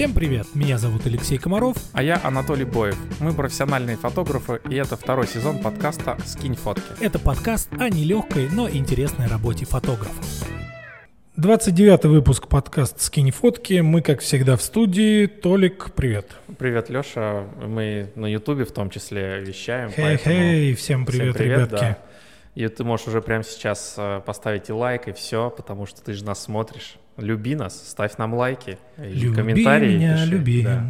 Всем привет! Меня зовут Алексей Комаров. А я Анатолий Боев. Мы профессиональные фотографы, и это второй сезон подкаста «Скинь фотки». Это подкаст о нелегкой, но интересной работе фотографа. 29 выпуск подкаст «Скинь фотки». Мы, как всегда, в студии. Толик, привет. Привет, Леша. Мы на Ютубе в том числе вещаем. Хей-хей, всем привет, всем привет ребятки. Да. И ты можешь уже прямо сейчас э, поставить и лайк, и все, потому что ты же нас смотришь. Люби нас, ставь нам лайки и люби комментарии. Меня, пиши. люби. Да.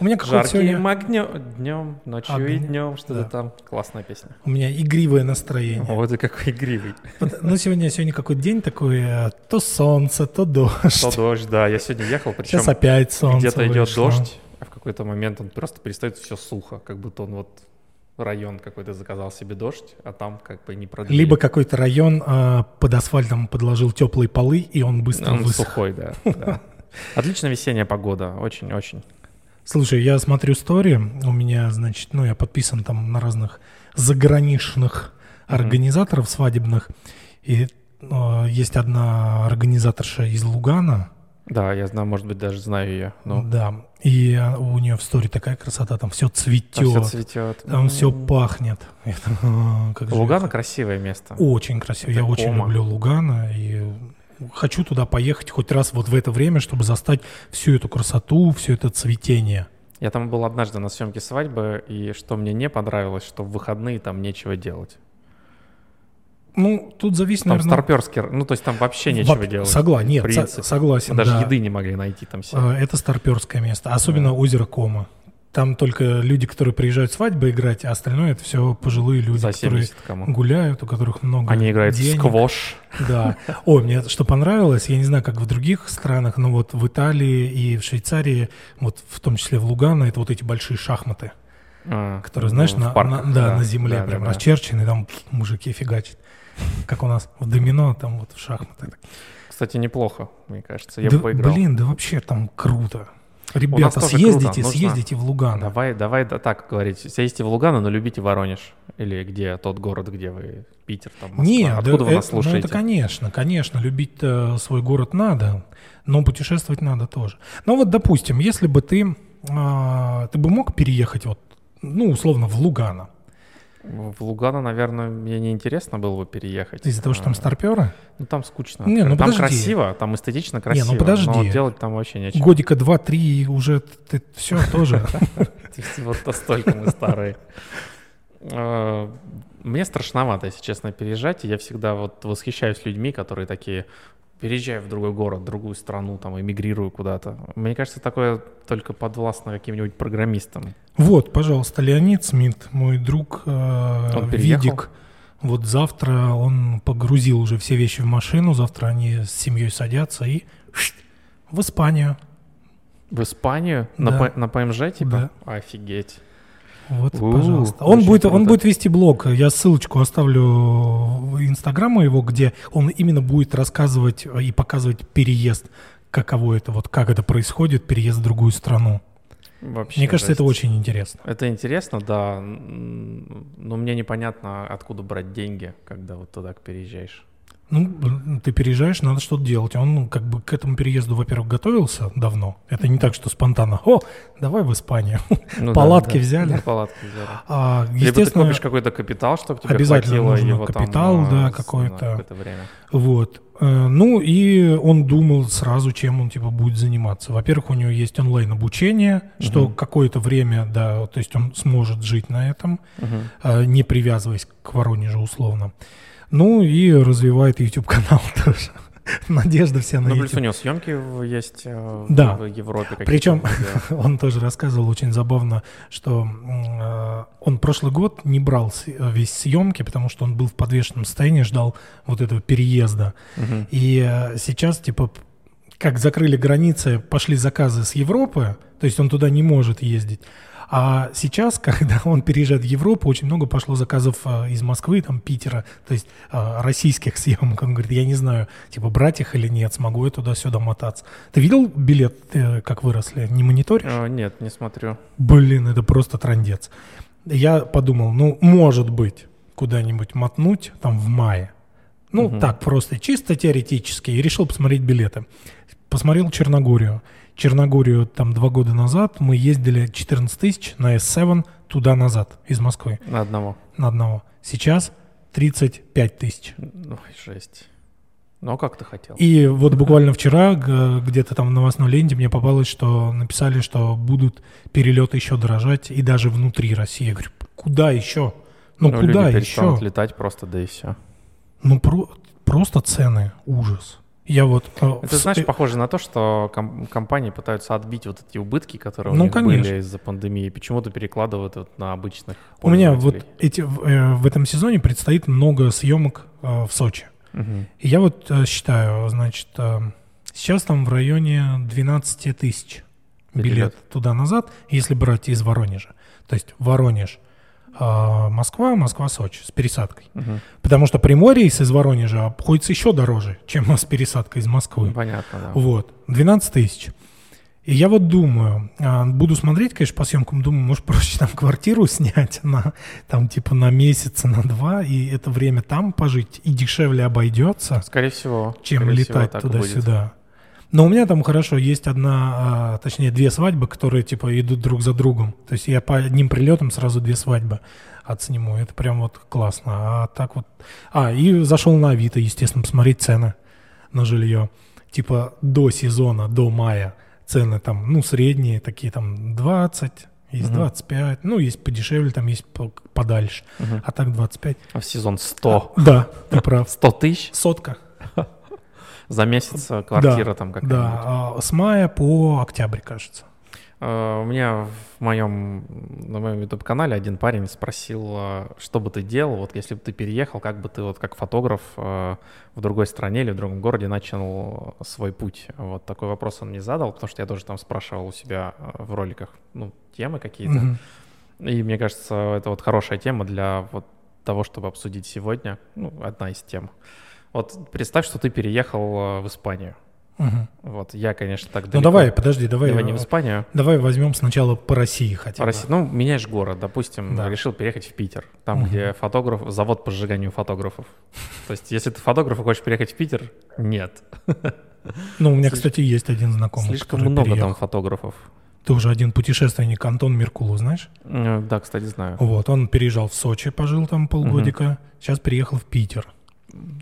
У меня какой-то сегодня... огнем, днем, ночью Огнем. и днем, что-то да. там. Классная песня. У меня игривое настроение. О, ты какой игривый. Ну, сегодня, сегодня какой день такой, э, то солнце, то дождь. То дождь, да. Я сегодня ехал, причем... Сейчас опять солнце Где-то идет дождь, а в какой-то момент он просто перестает все сухо, как будто он вот район какой-то заказал себе дождь, а там как бы не продлили. Либо какой-то район э, под асфальтом подложил теплые полы, и он быстро Он высох. сухой, да. да. Отличная весенняя погода, очень-очень. Слушай, я смотрю стори, у меня, значит, ну, я подписан там на разных заграничных организаторов свадебных, и э, есть одна организаторша из Лугана, да, я знаю, может быть, даже знаю ее. Но... Да, и у нее в сторе такая красота, там все цветет. Там все цветет. Там все пахнет. Это, а, как Лугана красивое место. Очень красивое. Я очень люблю Лугана и хочу туда поехать хоть раз вот в это время, чтобы застать всю эту красоту, все это цветение. Я там был однажды на съемке свадьбы, и что мне не понравилось, что в выходные там нечего делать. Ну, тут зависит, там наверное... старперский, ну, то есть там вообще нечего Во... делать. Согласен, нет, со- согласен, Даже да. еды не могли найти там себе. А, это старперское место, особенно да. озеро Кома. Там только люди, которые приезжают свадьбы играть, а остальное это все пожилые люди, За которые кому. гуляют, у которых много Они играют денег. в сквош. Да. Ой, мне что понравилось, я не знаю, как в других странах, но вот в Италии и в Швейцарии, вот в том числе в Лугано, это вот эти большие шахматы, а, которые, знаешь, ну, на, парках, на, да, да, на земле да, прям да, расчерчены, там мужики фигачат как у нас в домино, там вот в шахматы. Кстати, неплохо, мне кажется, я да, бы поиграл. Блин, да вообще там круто. Ребята, съездите, круто. съездите в Лугано. Давай, давай да, так говорить. Съездите в Лугано, но любите Воронеж. Или где тот город, где вы, Питер, там, Москва. Не, Откуда да, вы нас слушаете? Ну, это, конечно, конечно, любить свой город надо, но путешествовать надо тоже. Ну вот, допустим, если бы ты, а, ты бы мог переехать вот, ну, условно, в Лугано, в Лугано, наверное, мне не интересно было бы переехать. Из-за того, что там а, старперы? Ну, там скучно. Не, ну там подожди. красиво, там эстетично красиво. Не, ну подожди. Но делать там вообще нечего. Годика два-три уже ты все тоже. Вот настолько мы старые. А, мне страшновато, если честно, переезжать. Я всегда вот восхищаюсь людьми, которые такие, переезжаю в другой город, в другую страну, там, эмигрирую куда-то. Мне кажется, такое только подвластно каким-нибудь программистам. Вот, пожалуйста, Леонид Смит, мой друг, э, Видик. Вот завтра он погрузил уже все вещи в машину, завтра они с семьей садятся и в Испанию. В Испанию? Да. На, на ПМЖ типа? Да. Офигеть. Вот, У-у-у, пожалуйста. Он будет, он будет вести блог. Я ссылочку оставлю в инстаграму его, где он именно будет рассказывать и показывать переезд, каково это, вот как это происходит, переезд в другую страну. Вообще, мне кажется, это очень интересно. Это интересно, да. Но мне непонятно, откуда брать деньги, когда вот туда переезжаешь. Ну, ты переезжаешь, надо что-то делать. Он ну, как бы к этому переезду, во-первых, готовился давно. Это не так, что спонтанно. О, давай в Испанию. Ну, палатки да, взяли. Да, палатки взяли. А, естественно, Либо ты купишь какой-то капитал, чтобы тебе обязательно нужно его капитал, там, да, какой-то. какое время. Вот. Э, ну и он думал сразу, чем он типа будет заниматься. Во-первых, у него есть онлайн обучение, что какое-то время, да, то есть он сможет жить на этом, угу. не привязываясь к Воронежу условно. Ну и развивает YouTube канал тоже. Надежда вся на Ну, плюс у него съемки есть э, да. в Европе. Причем он тоже рассказывал очень забавно, что э, он прошлый год не брал весь съемки, потому что он был в подвешенном состоянии, ждал вот этого переезда. Угу. И э, сейчас, типа, как закрыли границы, пошли заказы с Европы, то есть он туда не может ездить. А сейчас, когда он переезжает в Европу, очень много пошло заказов а, из Москвы, там, Питера, то есть а, российских съемок. Он говорит, я не знаю, типа, брать их или нет, смогу я туда-сюда мотаться. Ты видел билет, э, как выросли? Не мониторишь? О, нет, не смотрю. Блин, это просто трандец. Я подумал, ну, может быть, куда-нибудь мотнуть, там, в мае. Ну, угу. так, просто чисто теоретически. И решил посмотреть билеты посмотрел Черногорию. Черногорию там два года назад мы ездили 14 тысяч на S7 туда-назад из Москвы. На одного. На одного. Сейчас 35 тысяч. Ой, жесть. Ну, а как ты хотел? И вот буквально вчера где-то там в новостной ленте мне попалось, что написали, что будут перелеты еще дорожать и даже внутри России. Я говорю, куда еще? Ну, ну куда еще? летать просто, да и все. Ну, про- просто цены, ужас. Я вот... Э, Это, знаешь, э, похоже на то, что ком- компании пытаются отбить вот эти убытки, которые ну, у них конечно. были из-за пандемии, почему-то перекладывают вот на обычных У меня вот эти, э, в этом сезоне предстоит много съемок в Сочи. Угу. И я вот считаю, значит, сейчас там в районе 12 тысяч билет, билет туда-назад, если брать из Воронежа. То есть Воронеж, Москва, Москва-Сочи с пересадкой. Угу. Потому что прямой рейс из Воронежа обходится еще дороже, чем с пересадкой из Москвы. Понятно, да. Вот, 12 тысяч. И я вот думаю, а, буду смотреть, конечно, по съемкам, думаю, может, проще там квартиру снять на, там, типа, на месяц, на два, и это время там пожить, и дешевле обойдется. Скорее всего. Чем скорее летать туда-сюда. Но у меня там хорошо, есть одна, а, точнее, две свадьбы, которые, типа, идут друг за другом. То есть я по одним прилетам сразу две свадьбы отсниму. Это прям вот классно. А так вот... А, и зашел на Авито, естественно, посмотреть цены на жилье. Типа до сезона, до мая цены там, ну, средние такие там 20, есть угу. 25, ну, есть подешевле, там есть подальше, угу. а так 25. А в сезон 100? А, да, ты прав. 100 тысяч? Сотка. За месяц квартира да, там какая-то. Да, с мая по октябрь, кажется. Э, у меня в моем, на моем YouTube-канале один парень спросил, э, что бы ты делал, вот если бы ты переехал, как бы ты вот как фотограф э, в другой стране или в другом городе начал свой путь. Вот такой вопрос он мне задал, потому что я тоже там спрашивал у себя в роликах, ну, темы какие-то. Mm-hmm. И мне кажется, это вот хорошая тема для вот того, чтобы обсудить сегодня. Ну, одна из тем. Вот представь, что ты переехал в Испанию. Угу. Вот, я, конечно, так далеко. Ну давай, подожди, давай. Давай не в Испанию. Давай возьмем сначала по России хотя бы. России. Ну, меняешь город, допустим, да. решил переехать в Питер, там, угу. где фотограф, завод по сжиганию фотографов. То есть, если ты фотограф и хочешь переехать в Питер, нет. Ну, у меня, кстати, есть один знакомый, Слишком много там фотографов. Ты уже один путешественник, Антон Меркулов, знаешь? Э, да, кстати, знаю. Вот, он переезжал в Сочи, пожил там полгодика, угу. сейчас переехал в Питер.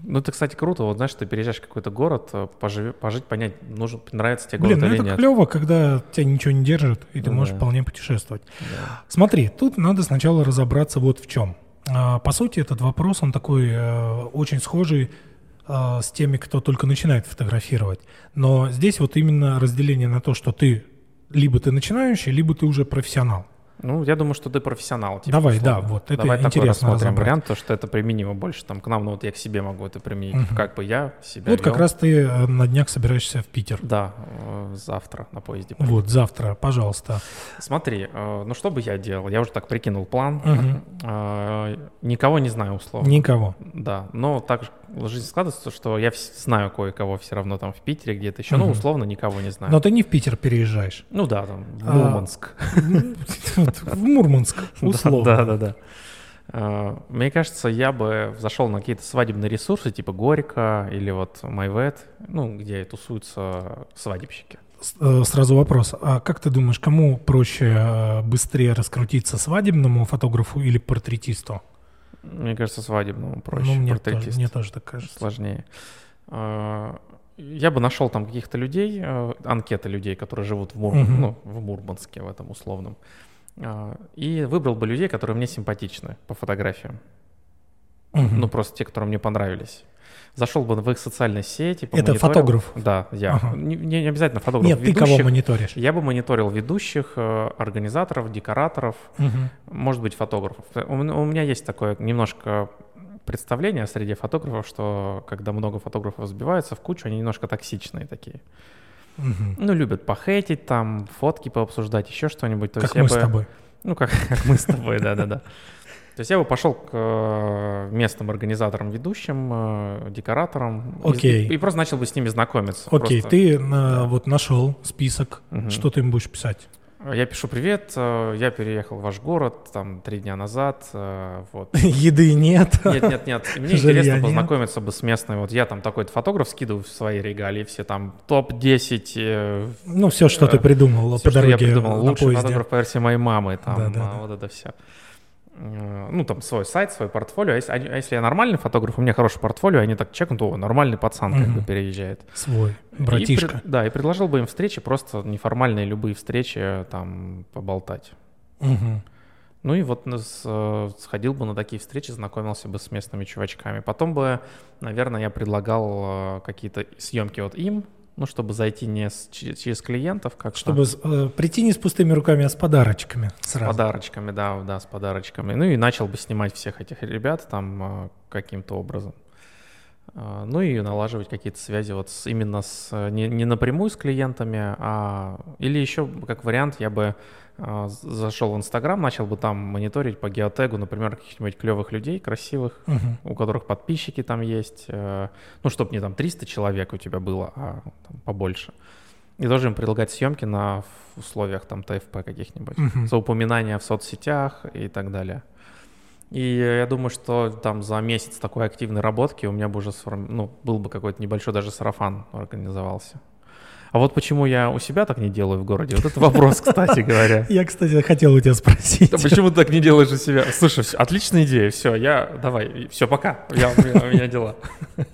Ну, это, кстати, круто. Вот знаешь, ты переезжаешь в какой-то город, э, поживи, пожить, понять, нужен, нравится тебе город Блин, ну или это нет. клево, когда тебя ничего не держит, и ты ну, можешь да. вполне путешествовать. Да. Смотри, тут надо сначала разобраться вот в чем. А, по сути, этот вопрос, он такой э, очень схожий э, с теми, кто только начинает фотографировать. Но здесь вот именно разделение на то, что ты либо ты начинающий, либо ты уже профессионал. Ну, я думаю, что ты профессионал. Типа, Давай, условно. да, вот это Давай интересно такой рассмотрим разобрать. вариант, то, что это применимо больше там к нам, ну вот я к себе могу это применить, угу. как бы я себя Вот вел. как раз ты э, на днях собираешься в Питер. Да, э, завтра на поезде. Вот, завтра, пожалуйста. Смотри, э, ну что бы я делал? Я уже так прикинул план. Угу. Никого не знаю, условно. Никого. Да, но так жизнь складывается, что я знаю кое-кого все равно там в Питере где-то еще, угу. ну условно никого не знаю. Но ты не в Питер переезжаешь. Ну да, там в а, Мурманск. В Мурманск, условно. Да, да, да. А, мне кажется, я бы зашел на какие-то свадебные ресурсы, типа Горько или вот MyVet, ну, где тусуются свадебщики. Э, сразу вопрос. А как ты думаешь, кому проще э, быстрее раскрутиться, свадебному фотографу или портретисту? Мне кажется, свадебному проще. Ну, мне, тоже, мне тоже так кажется. Сложнее. А, я бы нашел там каких-то людей, э, анкеты людей, которые живут в, Мур... угу. ну, в Мурманске, в этом условном. А, и выбрал бы людей, которые мне симпатичны по фотографиям. Угу. Ну, просто те, которые мне понравились. Зашел бы в их социальные сети. Это фотограф? Да, я. Ага. Не, не обязательно фотограф. Нет, ведущих. ты кого мониторишь? Я бы мониторил ведущих, э, организаторов, декораторов, угу. может быть, фотографов. У, у меня есть такое немножко представление среди фотографов, что когда много фотографов сбиваются в кучу, они немножко токсичные такие. Угу. Ну, любят похейтить, там, фотки пообсуждать, еще что-нибудь. То как есть мы бы... с тобой. Ну, как, как мы с тобой, да-да-да. То есть я бы пошел к э, местным организаторам, ведущим, э, декораторам. Окей. И, и просто начал бы с ними знакомиться. Окей, просто. ты на, вот нашел список, угу. что ты им будешь писать? Я пишу привет, э, я переехал в ваш город там три дня назад, вот. Еды нет. Нет, нет, нет. Мне Жилья интересно нет. познакомиться бы с местной. Вот я там такой-то фотограф скидываю в свои регалии, все там топ-10. э, Ну, все, что ты Э, придумал всё, по дороге я придумал. Лучший поезде. фотограф по версии моей мамы, там, Да, да, а, да. вот это все. Ну, там свой сайт, свой портфолио. А если, а если я нормальный фотограф, у меня хорошее портфолио, они так чекнут, о, нормальный пацан как Мгм. бы переезжает. Свой, И братишка. пред- да, и предложил бы им встречи, просто неформальные любые встречи, э, там, поболтать. Мгм. Ну и вот э, сходил бы на такие встречи, знакомился бы с местными чувачками. Потом бы, наверное, я предлагал э, какие-то съемки вот им, ну, чтобы зайти не с- че- через клиентов, как Чтобы э, прийти не с пустыми руками, а с подарочками с сразу. подарочками, да, да, с подарочками. Ну и начал бы снимать всех этих ребят там э, каким-то образом. А, Ну и налаживать какие-то связи вот с- именно с э, не, не напрямую с клиентами, а или еще как вариант я бы з- зашел в Инстаграм, начал бы там мониторить по геотегу, например, каких-нибудь клевых людей, красивых, Мгм. у которых подписчики там есть, э, ну, чтобы не там 300 человек у тебя было, а там побольше. И тоже им предлагать съемки на условиях там ТФП каких-нибудь, Мгм. за упоминания в соцсетях и так далее. И я думаю, что там за месяц такой активной работки у меня бы уже сформ- ну, был бы какой-то небольшой даже сарафан организовался. А вот почему я у себя так не делаю в городе, вот это вопрос, кстати говоря. Я, кстати, хотел у тебя спросить. Да почему ты так не делаешь у себя? Слушай, отличная идея, все, я, давай, все, пока, у меня дела.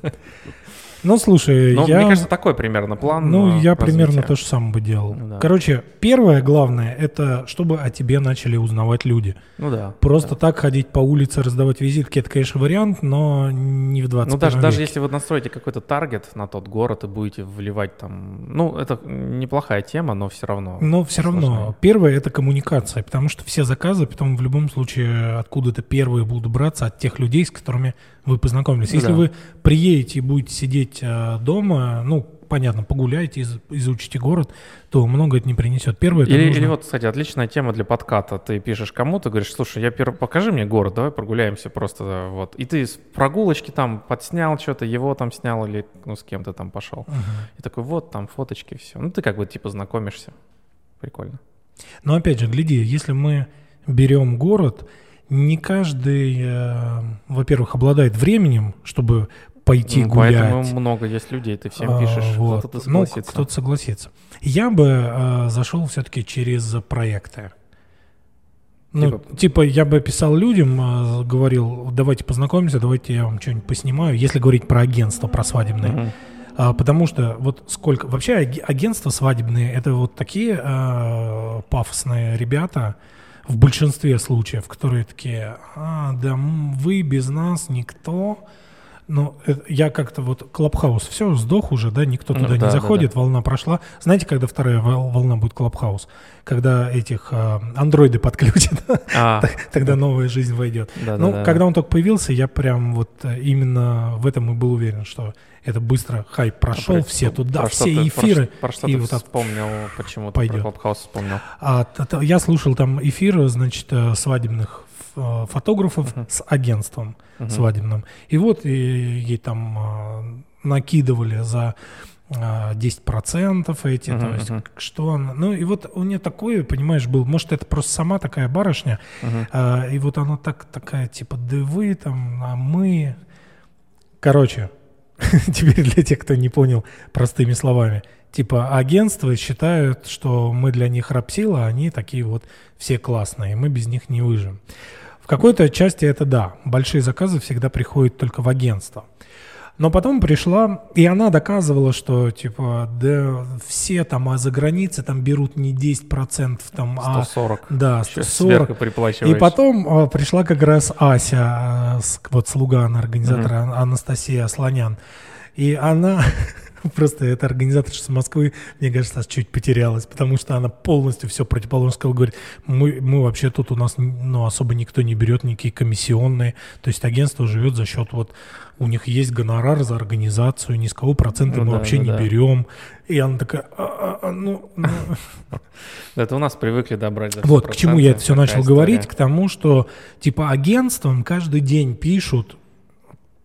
Ну, слушай, Ну, я... мне кажется, такой примерно план. Ну, э, я примерно развития. то же самое бы делал. Ну да. Короче, первое главное, это чтобы о тебе начали узнавать люди. Ну да. Просто так ходить по улице, раздавать визитки, это, конечно, вариант, но не в 21 Ну, даже, даже если вы настроите какой-то таргет на тот город и будете вливать там... Ну, это неплохая тема, но все равно. Но все равно, сложнее. первое это коммуникация, потому что все заказы потом в любом случае откуда-то первые будут браться от тех людей, с которыми вы познакомились. Если Да. вы приедете и будете сидеть э, дома, ну, понятно, погуляете, из- изучите город, то много это не принесет. Первое это Или, нужно- или вот, кстати, отличная тема для подката. Ты пишешь кому-то, говоришь, слушай, я пер- покажи мне город, давай прогуляемся просто, вот. И ты с прогулочки там подснял что-то, его там снял или ну, с кем-то там пошел. Мгм. И такой, вот, там фоточки, все. Ну, ты как бы типа знакомишься. Прикольно. Но опять же, гляди, если мы берем город, не каждый, э, во-первых, обладает временем, чтобы пойти Ну, гулять. Поэтому много есть людей, ты всем А, пишешь, вот. кто-то Ну, согласится. кто-то согласится. Я бы э, зашел все-таки через проекты. Ну, Типа- типа, я бы писал людям, э, говорил, давайте познакомимся, давайте я вам что-нибудь поснимаю, если говорить про агентство, про свадебное. Мгм. А, потому что вот сколько... Вообще агентства свадебные — это вот такие э, пафосные ребята в большинстве случаев, которые такие, а, да вы без нас никто. Ну, я как-то вот Clubhouse, все, сдох уже, да, никто Ну, туда да, не да, заходит, волна прошла. Знаете, когда вторая вол- волна будет Clubhouse? Когда этих э, андроиды подключат, А, тогда новая жизнь войдет. да, Ну, да, да. когда он только появился, я прям вот э, именно в этом и был уверен, что это быстро хайп прошел, Про- все туда, про что все ты- эфиры. Про, что- про что и ты вот вспомнил, почему пойдет. про Клабхаус вспомнил? А т- т- я слушал там эфиры, значит, э, свадебных э, фотографов Мгм. с агентством Мгм. свадебным. И вот и, ей там э, накидывали за э, 10% эти, Мгм, то есть к- что она... Ну и вот у нее такое, понимаешь, был, может, это просто сама такая барышня, Мгм. А, и вот она так такая, типа, да вы там, а мы... Короче, теперь для тех, кто не понял простыми словами. Типа, агентства считают, что мы для них рабсила, а они такие вот все классные, мы без них не выживем. В какой-то части это да. Большие заказы всегда приходят только в агентство. Но потом пришла, и она доказывала, что, типа, да все там, а за границей там берут не 10%, там, а... 140. Да, Еще 140. сверху И потом а, пришла как раз Ася, а, с- вот слуга она, организатора Ан- Анастасия Слонян. И она, просто эта организаторша с Москвы, мне кажется, чуть потерялась, потому что она полностью все противоположно сказала, говорит, мы, мы вообще тут у нас ну, особо никто не берет никакие комиссионные, то есть агентство живет за счет вот, у них есть гонорар за организацию, ни с кого процента Ну мы да, вообще да, не да. берем. И она такая, «А, а, а, ну, ну, Это у нас привыкли добрать за вот, к чему я это все проценты, начал говорить, к тому, что типа агентствам каждый день пишут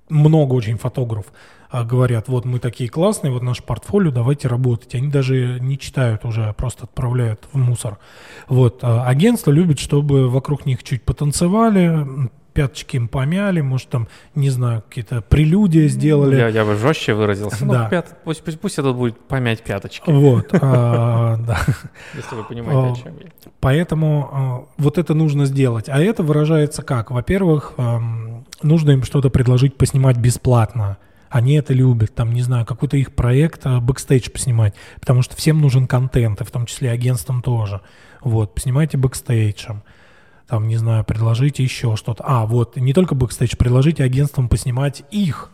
много очень фотографов, говорят, вот мы такие классные, вот наш портфолио, давайте работать. Они даже не читают уже, а просто отправляют в мусор. Вот. Агентство любит, чтобы вокруг них чуть потанцевали, пяточки им помяли, может, там, не знаю, какие-то прелюдии сделали. Я, я бы жестче выразился. Да. Ну, пят, пусть, пусть, пусть это будет помять пяточки. Вот, а, да. Если вы понимаете, о чем я. Поэтому а, вот это нужно сделать. А это выражается как? Во-первых, нужно им что-то предложить поснимать бесплатно. Они это любят, там, не знаю, какой-то их проект, а, бэкстейдж поснимать, потому что всем нужен контент, и в том числе агентствам тоже. Вот, поснимайте бэкстейджем там, не знаю, предложите еще что-то. А, вот, не только бэкстейдж, предложите агентствам поснимать их,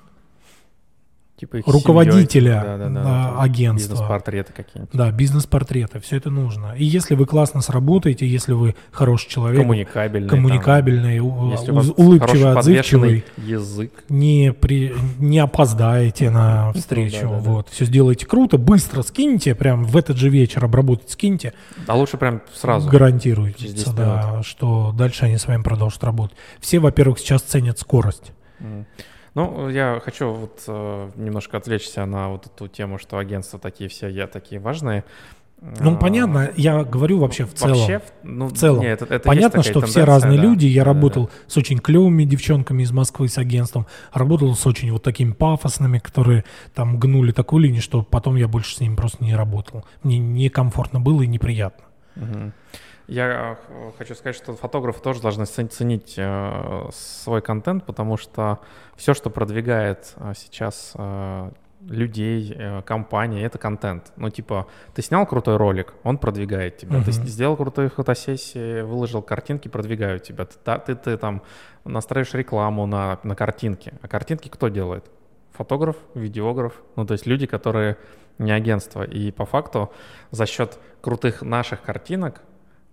Типа руководителя. Да, да, да, агентства. Бизнес-портреты какие-нибудь. Да, бизнес-портреты, все это нужно. И если вы классно сработаете, если вы хороший человек, Коммуникабельный. коммуникабельный, там. Если у вас улыбчивый, отзывчивый, язык. не, при, не опоздаете на встречу. да, да, да. вот, все сделайте круто, быстро скиньте, прям в этот же вечер обработать скиньте, А лучше прям сразу. гарантируете, через 10 да, что дальше они с вами продолжат работать. Все, во-первых, сейчас ценят скорость. М. Ну, я хочу вот э, немножко отвлечься на вот эту тему, что агентства такие все, я такие важные. Ну, А, понятно, я говорю вообще в целом. Вообще, ну, В целом. не, это- это Понятно, что все разные да. люди. Я Да-да-да. работал с очень клевыми девчонками из Москвы с агентством, работал с очень вот такими пафосными, которые там гнули такую линию, что потом я больше с ними просто не работал. Мне некомфортно было и неприятно. Мгм. Я э, хочу сказать, что фотографы тоже должны цен- ценить э, свой контент, потому что все, что продвигает э, сейчас людей, компании, это контент. Ну, типа, ты снял крутой ролик, он продвигает тебя. Ты Мгм. с- сделал крутые фотосессии, выложил картинки, продвигают тебя. Ты, ты, ты там настраиваешь рекламу на, на картинки. А картинки кто делает? Фотограф, видеограф. Ну, то есть люди, которые не агентство. И по факту за счет крутых наших картинок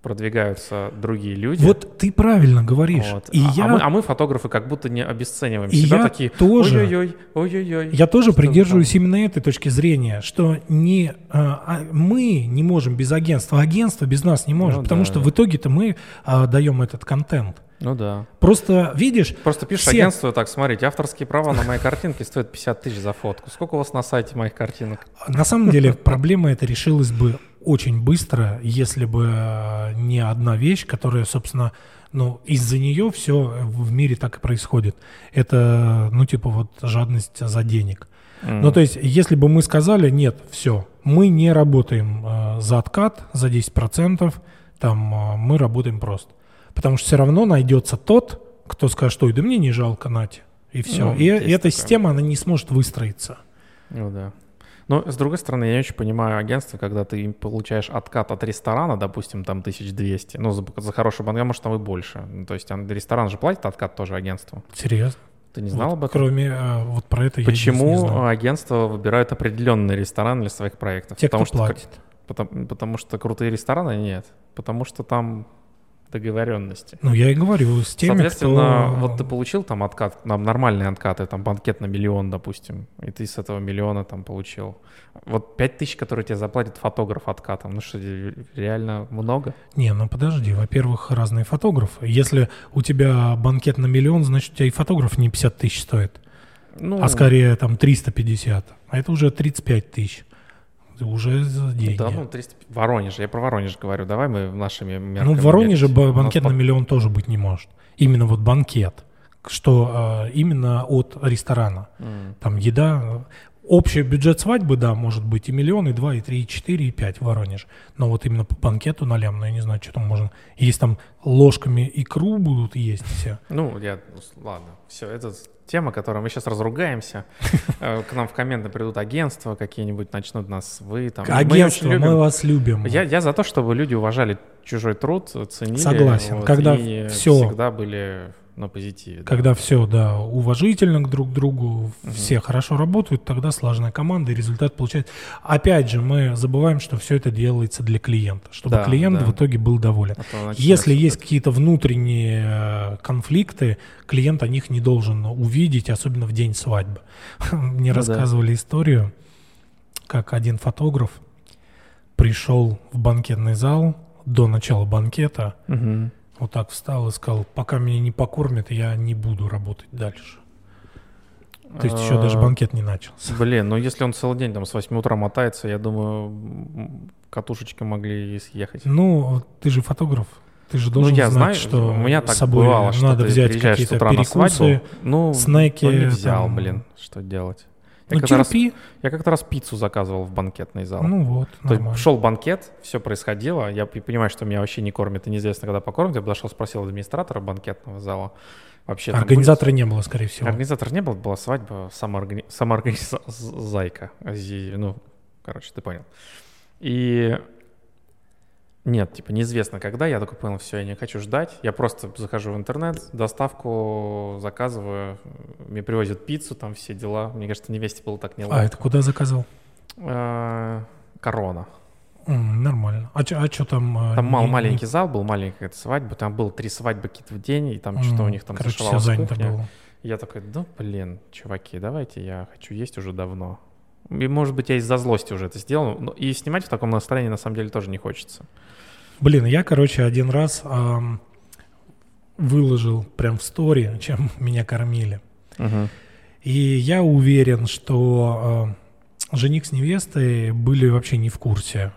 продвигаются другие люди. Вот ты правильно говоришь. Вот. И а, я, а мы, а мы, фотографы, как будто не обесцениваем И себя я такие. тоже. Ой-ой-ой, ой-ой-ой. я тоже Что придерживаюсь там? именно этой точки зрения, что не, а, а, мы не можем без агентства, агентство без нас не может, Ну потому да. что в итоге-то мы а, даем этот контент. Ну да. Просто видишь, Просто пишешь Все- агентству так, смотрите, авторские права на моей картинке стоят 50 тысяч за фотку. Сколько у вас на сайте моих картинок? На самом деле проблема эта решилась бы очень быстро, если бы э, не одна вещь, которая, собственно, ну, из-за нее все в мире так и происходит. Это, ну, типа вот жадность за денег. Ну, то есть, если бы мы сказали, нет, все, мы не работаем э, за откат, за 10%, там э, мы работаем просто. Потому что все равно найдется тот, кто скажет, ой, да мне не жалко, Нате. И все. Ну, и эта такое. система, она не сможет выстроиться. Ну да. Но, с другой стороны, я не очень понимаю агентство, когда ты получаешь откат от ресторана, допустим, там 1200, ну, за, за хороший банк, может, там и больше. Ну, то есть он- ресторан же платит откат тоже агентству. Серьезно. Ты не знал Вот об этом? Кроме э, вот про это я здесь не Почему знаю. агентства выбирают определенный ресторан для своих проектов? Те, потому кто что, платит. Потому, потому что крутые рестораны нет. Потому что там договоренности. Ну, я и говорю с теми, Соответственно, кто... вот ты получил там откат, там нормальные откаты, там банкет на миллион, допустим, и ты с этого миллиона там получил. Вот пять тысяч, которые тебе заплатит фотограф откатом, ну что, реально много? Не, ну подожди, во-первых, разные фотографы. Если у тебя банкет на миллион, значит, у тебя и фотограф не 50 тысяч стоит, Ну, а скорее там 350. А это уже 35 тысяч. Уже за деньги. Да, ну, 300... Воронеж, я про Воронеж говорю, давай мы нашими мерками. Ну, в Воронеже мерить. банкет на миллион тоже быть не может. Именно вот банкет, что э, именно от ресторана. М. Там еда. Общий бюджет свадьбы, да, может быть и миллион, и два, и три, и четыре, и пять в Воронеже. Но вот именно по банкету на лям, ну, я не знаю, что там можно. Есть там ложками икру будут есть все. Ну, я, ладно, все, это тема, которой мы сейчас разругаемся. Э, К нам в комменты придут агентства какие-нибудь, начнут нас вы там. Мы Агентство, мы, любим- вас любим. Я, я за то, чтобы люди уважали чужой труд, ценили. Согласен. вот, Когда и всё- всегда были на позитиве. да. Когда все, да, уважительно к друг другу, все хорошо работают, тогда слаженная команда и результат получается. Опять же, мы забываем, что все это делается для клиента, чтобы Да, клиент да. в итоге был доволен. А Если есть какие-то внутренние э, конфликты, клиент о них не должен увидеть, особенно в день свадьбы. Мне Ну да. рассказывали историю, как один фотограф пришел в банкетный зал до начала банкета, Мгм. Вот так встал и сказал, пока меня не покормят, я не буду работать дальше. То есть еще даже А, банкет не начался. Блин, ну если он целый день там с 8 утра мотается, я думаю, катушечки могли и съехать. Ну, ты же фотограф. Ты же должен ну, я знать, знаю, что у меня так с собой бывало, что надо взять какие-то на перекусы. свадьбу, ну, снеки, ну, не взял, там. блин, что делать. Я Ну, как-то раз-. Я как-то раз пиццу заказывал в банкетный зал. Ну вот, То есть шел банкет, все происходило. Я понимаю, что меня вообще не кормят, и неизвестно, когда покормят. Я подошел, спросил администратора банкетного зала. Вообще Организатора не было, скорее всего. Организатор не был, была свадьба, самооргани... самоорганизайка. Ну, короче, ты понял. И нет, типа неизвестно когда. Я только понял, все, я не хочу ждать. Я просто захожу в интернет, доставку заказываю, мне привозят пиццу, там все дела. Мне кажется, невесте было так неловко. А это куда заказывал? Э, Корона. Нормально. А что там? э, Там мал, не- не- маленький зал был, маленькая какая-то свадьба. Там было три свадьбы какие-то в день, и там что-то у них там Короче, все занято кухня. было. Я такой, ну, блин, чуваки, давайте, я хочу есть уже давно. И, может быть, я из-за злости уже это сделал. но И снимать в таком настроении, на самом деле, тоже не хочется. Блин, я, короче, один раз ам, выложил прям в стори, чем меня кормили. Мгм. И я уверен, что э, жених с невестой были вообще не в курсе.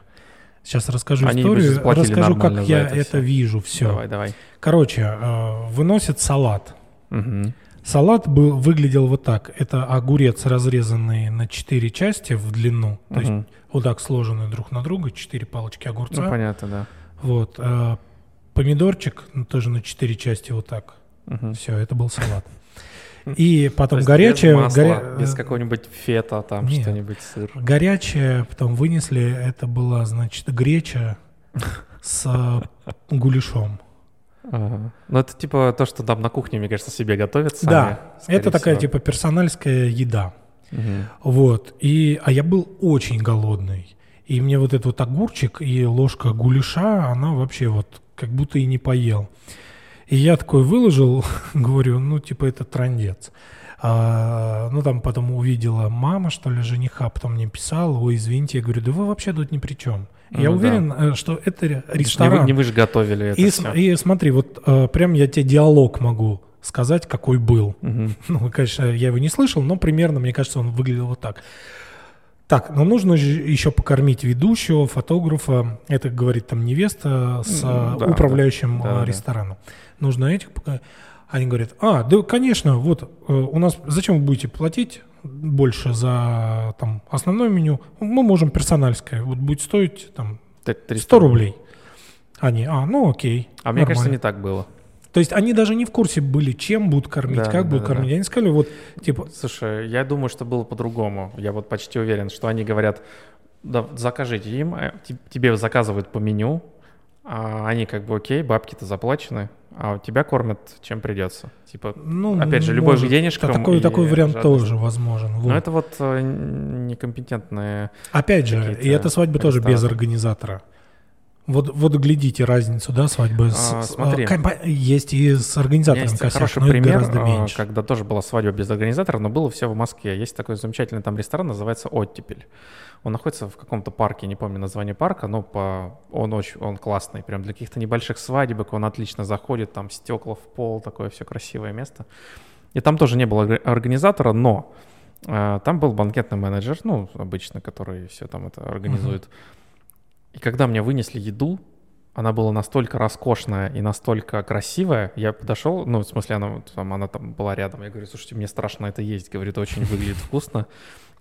Сейчас расскажу Они историю, расскажу, как я это это, всё. вижу. Все. Давай, давай. Короче, э, выносят салат. Мгм. Салат был, выглядел вот так. Это огурец, разрезанный на четыре части в длину. То есть вот так сложенные друг на друга, четыре палочки огурца. Ну, понятно, да. Вот. э, помидорчик ну, тоже на четыре части вот так. Мгм. Все, это был салат. И То потом горячее, без масла, горя- без э, какого-нибудь фета, там Нет. что-нибудь, сыр. горячее, потом вынесли, это была, значит, греча с э, гуляшом. Ага. Ну, это типа то, что там на кухне, мне кажется, себе готовят сами. Да, это такая всего. типа персональская еда. Мгм. Вот. И, а я был очень голодный. И мне вот этот вот огурчик и ложка гуляша, она вообще вот как будто и не поел. И я такой выложил, говорю, ну, типа, это трандец. А, ну, там потом увидела мама, что ли, жениха, потом мне писала, ой, извините, я говорю, да вы вообще тут ни при чем. Я Ну да. уверен, э, что это ре- Не вы, ресторан. не вы же готовили это и, см- и смотри, вот э, прям я тебе диалог могу сказать, какой был. Мгм. Ну, конечно, я его не слышал, но примерно, мне кажется, он выглядел вот так. Так, но нужно еще покормить ведущего, фотографа. Это говорит там невеста с М, а, да, управляющим да. а, Да, да. рестораном. Нужно этих пока. Они говорят, а, да, конечно, вот э, у нас, зачем вы будете платить больше за там основное меню? Мы можем персональское, вот будет стоить там Т- 300 100 рублей. Они, а, ну окей. А мне кажется, нормально». не так было. То есть они даже не в курсе были, чем будут кормить, Да, как да, будут да, кормить. да. Они сказали, вот, типа, Слушай, я думаю, что было по-другому. Я вот почти уверен, что они говорят, да, закажите им, а те- тебе заказывают по меню, а они как бы окей, бабки-то заплачены, а тебя кормят чем придется. Типа, ну, Опять же, любой может, денежком да, такой, такой вариант жадность. тоже возможен. вот. ну это вот э, некомпетентные. Опять же, и эта свадьба тоже без организатора. Вот, вот глядите разницу, да, свадьбы. с- А, с- смотри. а, компа- есть и с У организатором есть косяк, хороший но пример, гораздо а, меньше. когда тоже была свадьба без организатора, но было все в Москве. Есть такой замечательный там ресторан, называется «Оттепель». Он находится в каком-то парке, не помню название парка, но по... он очень он классный. Прям для каких-то небольших свадебок он отлично заходит, там стекла в пол, такое все красивое место. И там тоже не было орга- организатора, но а, там был банкетный менеджер, ну, обычно, который все там это организует. И когда мне вынесли еду, она была настолько роскошная и настолько красивая, я подошел, ну, в смысле, она, там, она там была рядом, я говорю, слушайте, мне страшно это есть, говорит, очень выглядит вкусно,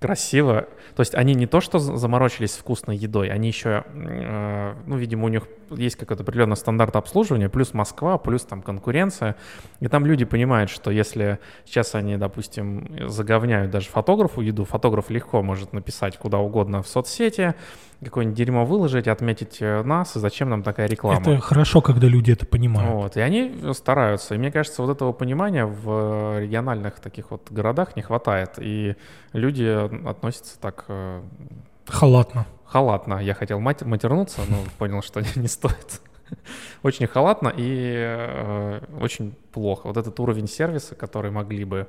красиво. То есть они не то, что за- заморочились вкусной едой, они еще, э, ну, видимо, у них есть какой-то определенный стандарт обслуживания, плюс Москва, плюс там конкуренция, и там люди понимают, что если сейчас они, допустим, заговняют даже фотографу еду, фотограф легко может написать куда угодно в соцсети, какое-нибудь дерьмо выложить, отметить э, нас, и зачем нам такая реклама. Это хорошо, когда люди это понимают. Вот, и они стараются. И мне кажется, вот этого понимания в э, региональных таких вот городах не хватает. И люди относятся так э, Халатно. халатно. Я хотел мать- матернуться, но понял, что не стоит. Очень халатно и э, очень плохо. Вот этот уровень сервиса, который могли бы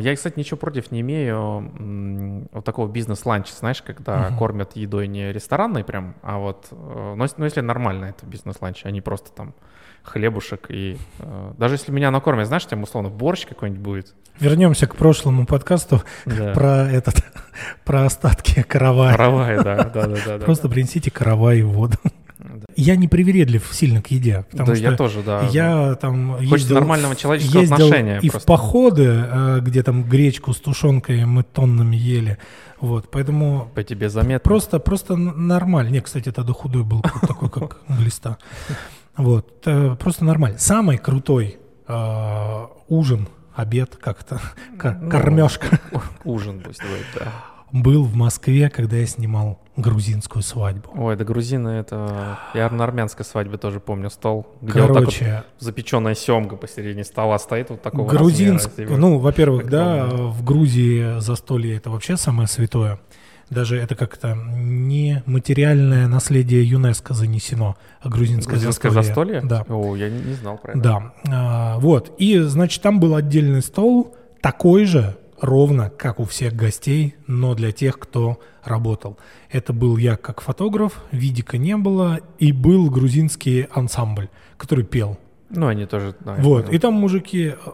Я, кстати, ничего против не имею вот такого бизнес-ланча, знаешь, когда Мгм. кормят едой не ресторанной прям, а вот, ну, если- ну, если нормально это бизнес-ланч, а не просто там хлебушек и... э, даже если меня накормят, знаешь, там условно борщ какой-нибудь будет. Вернемся к прошлому подкасту Да. про этот, про остатки каравая. Каравай, да, да, да, да. да. Просто принесите каравай и воду. Да. Я не привередлив сильно к еде, потому Да, что я тоже, да. я там Хочется ездил, нормального человеческого ездил отношения и просто. в походы, э, где там гречку с тушенкой мы тоннами ели. Вот, поэтому По тебе заметно. просто, просто нормально. Не, кстати, тогда худой был, такой, как глиста. Вот, э, просто нормально. Самый крутой э, ужин, обед, как-то, Ну, кормежка Ужин пусть будет, да. Был в Москве, когда я снимал грузинскую свадьбу. Ой, да грузины это... Я на армянской свадьбе тоже помню стол, где вот так вот Короче, запеченная семга посередине стола стоит вот такого грузинск... размера. Ну, во-первых, да, помню. в Грузии застолье это вообще самое святое. Даже это как-то не материальное наследие ЮНЕСКо занесено, а грузинское, Грузинское застолье. застолье? Да. О, я не, не знал про это. Да. А, вот. И, значит, там был отдельный стол, такой же, ровно, как у всех гостей, но для тех, кто работал. Это был я как фотограф, видика не было, и был грузинский ансамбль, который пел. Ну, они тоже... да, вот. И там мужики э,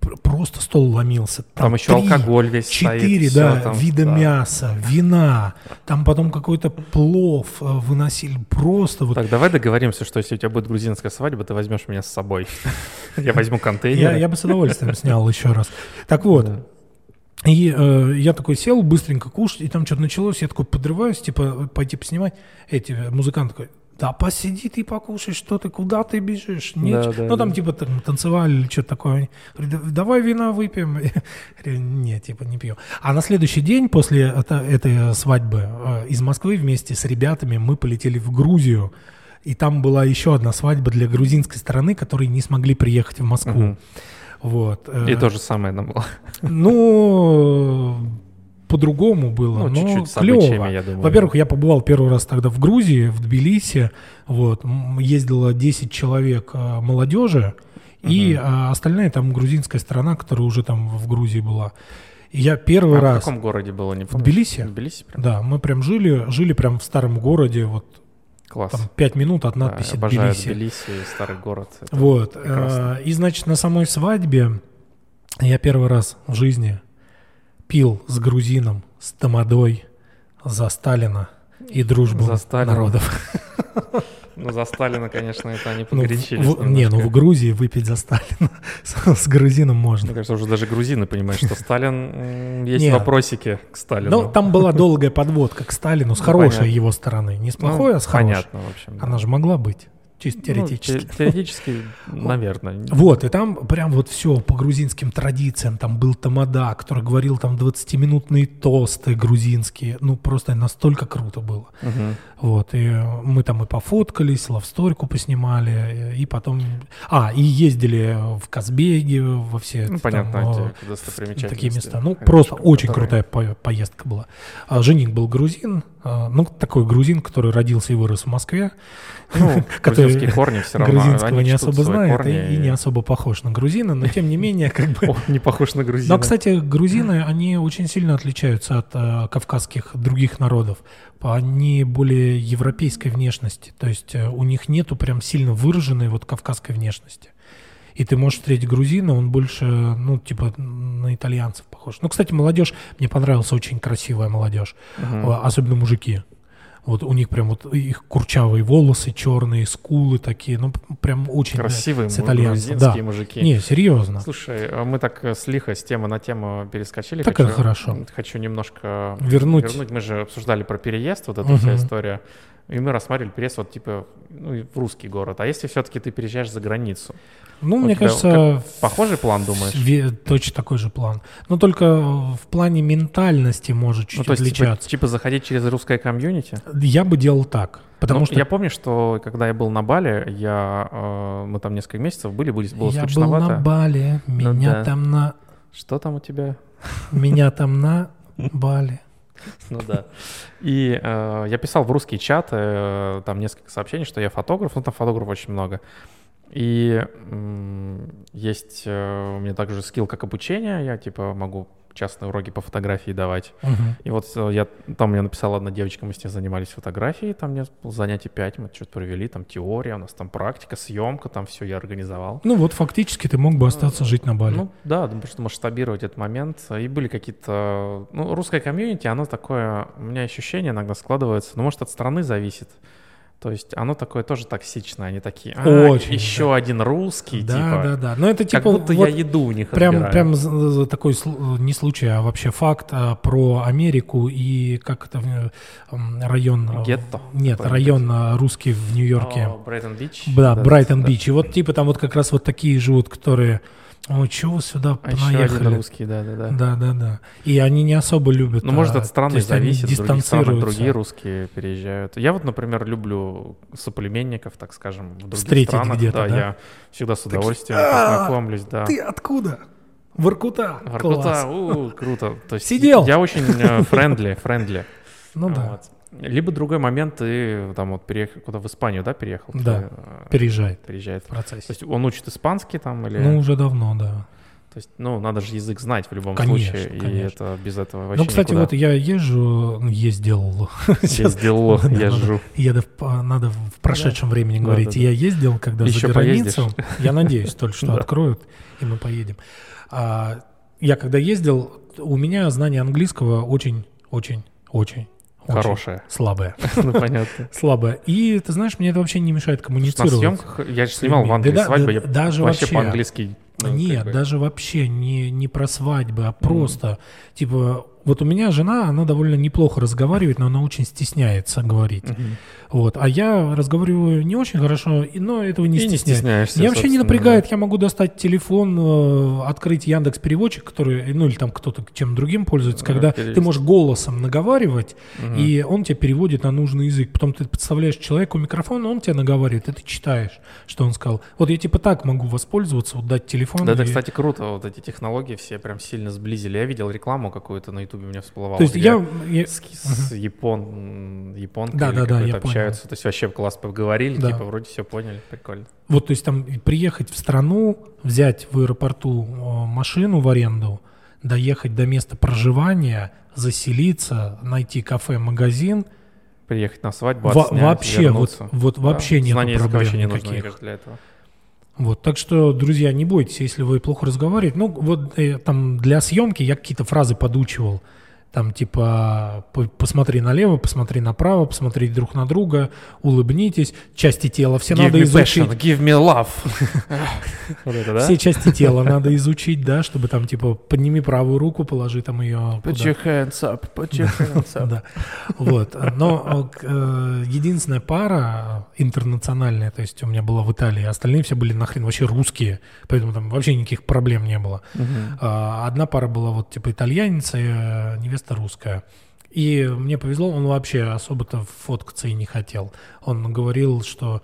пр- просто стол ломился. Там, еще три, алкоголь весь Четыре, стоит. да, всё там, вида да. мяса, вина. Там потом какой-то плов э, выносили. Просто вот Так, давай договоримся, что если у тебя будет грузинская свадьба, ты возьмешь меня с собой. Я возьму контейнер. Я, бы с удовольствием снял еще раз. Так вот, Да. И э, я такой сел, быстренько кушать, и там что-то началось, я такой подрываюсь, типа, пойти поснимать. Эти э, музыканты такой, да посиди ты покушай, что ты, куда ты бежишь? Нет. Да, да, ну, там да. типа там, танцевали или что-то такое. Говорю, «Да- давай вина выпьем. Говорю, Нет, типа не пью. А на следующий день после это- этой свадьбы э, из Москвы вместе с ребятами мы полетели в Грузию. И там была еще одна свадьба для грузинской стороны, которые не смогли приехать в Москву. Мгм. Вот. И э, то же самое нам было. ну, по-другому было, Ну, но чуть-чуть клево. я думаю. Во-первых, я побывал первый раз тогда в Грузии, в Тбилиси, вот, ездило 10 человек э, молодежи, и а, остальная там грузинская страна, которая уже там в Грузии была. И я первый А в раз... каком городе было, не В? Тбилиси? В Тбилиси прям? Да, мы прям жили, жили прям в старом городе, вот Класс. там 5 минут от Да, надписи я обожаю Тбилиси. Тбилиси, старый город. Это Вот. прекрасно. э, И, значит, на самой свадьбе я первый раз в жизни пил с грузином, с тамадой за Сталина и дружбу За Сталина. народов. Ну, за Сталина, конечно, это они Ну, в- погорячились в- не, ну в. Грузии выпить за Сталина с, с грузином можно. Мне кажется, уже даже грузины понимают, что Сталин... Есть Не. вопросики к Сталину. Но там была долгая подводка к Сталину с Ну, хорошей понятно. его стороны. Не с Ну, плохой, а с хорошей. Понятно, в общем. да. Она же могла быть, чисто Ну, теоретически. те- теоретически, наверное. Вот, и там прям вот все по грузинским традициям. Там был Тамада, который говорил там 20-минутные тосты грузинские. Ну, просто настолько круто было. Мгм. Вот, и мы там и пофоткались, лавсторику поснимали, и потом... А, и ездили в Казбеге, во все Ну, там, понятно, э, эти достопримечательности. такие места. Ну, просто очень которые- крутая по- поездка была. А жених был грузин, ну, такой грузин, который родился и вырос в Москве. Ну, который грузинские корни все равно. грузинского не особо знает и, и не особо похож на грузина, но тем не менее, как бы... О, не похож на грузина. Но, кстати, грузины, они очень сильно отличаются от э, кавказских других народов. Они более европейской внешности, то есть э, у них нету прям сильно выраженной вот кавказской внешности. И ты можешь встретить грузина, он больше, ну, типа, на итальянцев похож. Ну, кстати, молодежь, мне понравилась очень красивая молодежь, а, особенно мужики. Вот у них прям вот их курчавые волосы черные, скулы такие, ну, прям очень... Красивые с итальянцев, да. мужики. Не, серьезно. Слушай, а мы так э, с лихо с темы на тему перескочили. Так хочу, хорошо. Хочу немножко Вернуть. Мы же обсуждали про переезд, вот эта Мгм. вся история. И мы рассматривали переезд вот типа ну, в русский город. А если все-таки ты переезжаешь за границу? Ну, У мне кажется... Похожий план, думаешь? Точно такой же план. Но только в плане ментальности может чуть Ну, то есть, типа, отличаться. типа заходить через русское комьюнити? Я бы делал так. Потому Ну, что Я помню, что когда я был на Бали, я, э, мы там несколько месяцев были, были- было я был скучновато. на Бали, Ну меня да. там на... Что там у тебя? Меня там на Бали. Ну да. И э, я писал в русский чат, э, там несколько сообщений, что я фотограф, ну там фотографов очень много. И есть э, у меня также скилл как обучение, я типа могу частные уроки по фотографии давать. Мгм. И вот э, я там мне написала одна девочка, мы с ней занимались фотографией, там мне занятий 5, мы что-то провели, там теория, у нас там практика, съемка, там все я организовал. Ну вот фактически ты мог бы остаться жить на Бали. Ну да, да, просто масштабировать этот момент. И были какие-то... Ну, русское комьюнити, оно такое... У меня ощущение иногда складывается, ну, может, от страны зависит. То есть оно такое тоже токсичное. Они такие, а, Очень, еще да. один русский, да, типа. да, да. Но это Как типа будто вот я еду у них прям, отбираю. прям такой не случай, а вообще факт а, про Америку и как это э, район... э, Гетто. Нет, район а, русский в Нью-Йорке. Брайтон-Бич. Да, Брайтон да. Бич. И вот типа там вот как раз вот такие живут, которые... Ой, чего вы сюда А еще один понаехали? русский, да-да-да. Да, да, да. И они не особо любят. Ну, может, а, от страны есть они зависит, в других дистанцируются. другие русские переезжают. Я вот, например, люблю соплеменников, так скажем, в других Встретить странах. где-то, да? я всегда с удовольствием «А, познакомлюсь, да. Ты откуда? Воркута. Воркута, у, круто. То есть Сидел. Я очень э, friendly, friendly. Ну да. Либо другой момент, ты там вот переехал, куда в Испанию, да, переехал? Да. Ты, э, переезжает Переезжает. в То процессе. есть он учит испанский там или... Ну, уже давно, да. То есть, ну, надо же язык знать в любом Конечно, случае. И конечно. это без этого вообще Ну, кстати, никуда. вот я езжу, ну, ездил, Ездил, Да, я надо- надо в прошедшем времени Да, говорить. да, да. Я ездил, когда Еще за границу. поездишь. Я надеюсь только, что Да. откроют, и мы поедем. А, я когда ездил, у меня знание английского очень, очень, очень, очень Хорошее. слабое. Ну, понятно. Слабое. И ты знаешь, мне это вообще не мешает На коммуницировать. съемках, я же снимал в. Англии да, я вообще по-английски... ну, Нет, как бы- даже вообще не, не про свадьбы, а просто, типа, вот у меня жена, она довольно неплохо разговаривает, но она очень стесняется говорить. Мгм. Вот. А я разговариваю не очень хорошо, но этого не И не стесняюсь. стесняешься, Меня вообще не напрягает, я могу достать телефон, э, открыть Яндекс Переводчик, который, ну или там кто-то чем другим пользуется, Да, когда перевести. ты можешь голосом наговаривать, да. Мгм. и он тебе переводит на нужный язык. Потом ты подставляешь человеку микрофон, он тебе наговаривает, и ты читаешь, что он сказал. Вот я типа так могу воспользоваться, вот дать телефон. Да, это, и- кстати, круто. Вот эти технологии все прям сильно сблизили. Я видел рекламу какую-то на Ютубе, меня всплывало. То есть я, я- с, с япон, японкой Да, да, да, я понял. общаются. То есть вообще класс поговорили, Да. типа вроде все поняли, прикольно. Вот, то есть там приехать в страну, взять в аэропорту машину в аренду, доехать до места проживания, заселиться, найти кафе, магазин. Приехать на свадьбу, Во- отснять, вообще, вернуться. вот, вот Да, вообще нет проблем вообще не нужно, никаких. мне кажется, для этого. Вот, так что, друзья, не бойтесь, если вы плохо разговариваете. Ну, вот э, там для съемки я какие-то фразы подучивал. Там типа «П- посмотри налево, посмотри направо, посмотри друг на друга, улыбнитесь, части тела все Give надо me изучить. passion, give me love. Вот это, да? Все части тела надо изучить, да, чтобы там типа подними правую руку, положи там ее. Put your hands up, put your hands up. Да. Вот. Но э, единственная пара интернациональная, то есть у меня была в Италии, остальные все были нахрен вообще русские, поэтому там вообще никаких проблем не было. А, Одна пара была вот типа итальянец и э, невеста русская. И мне повезло, он вообще особо-то фоткаться и не хотел. Он говорил, что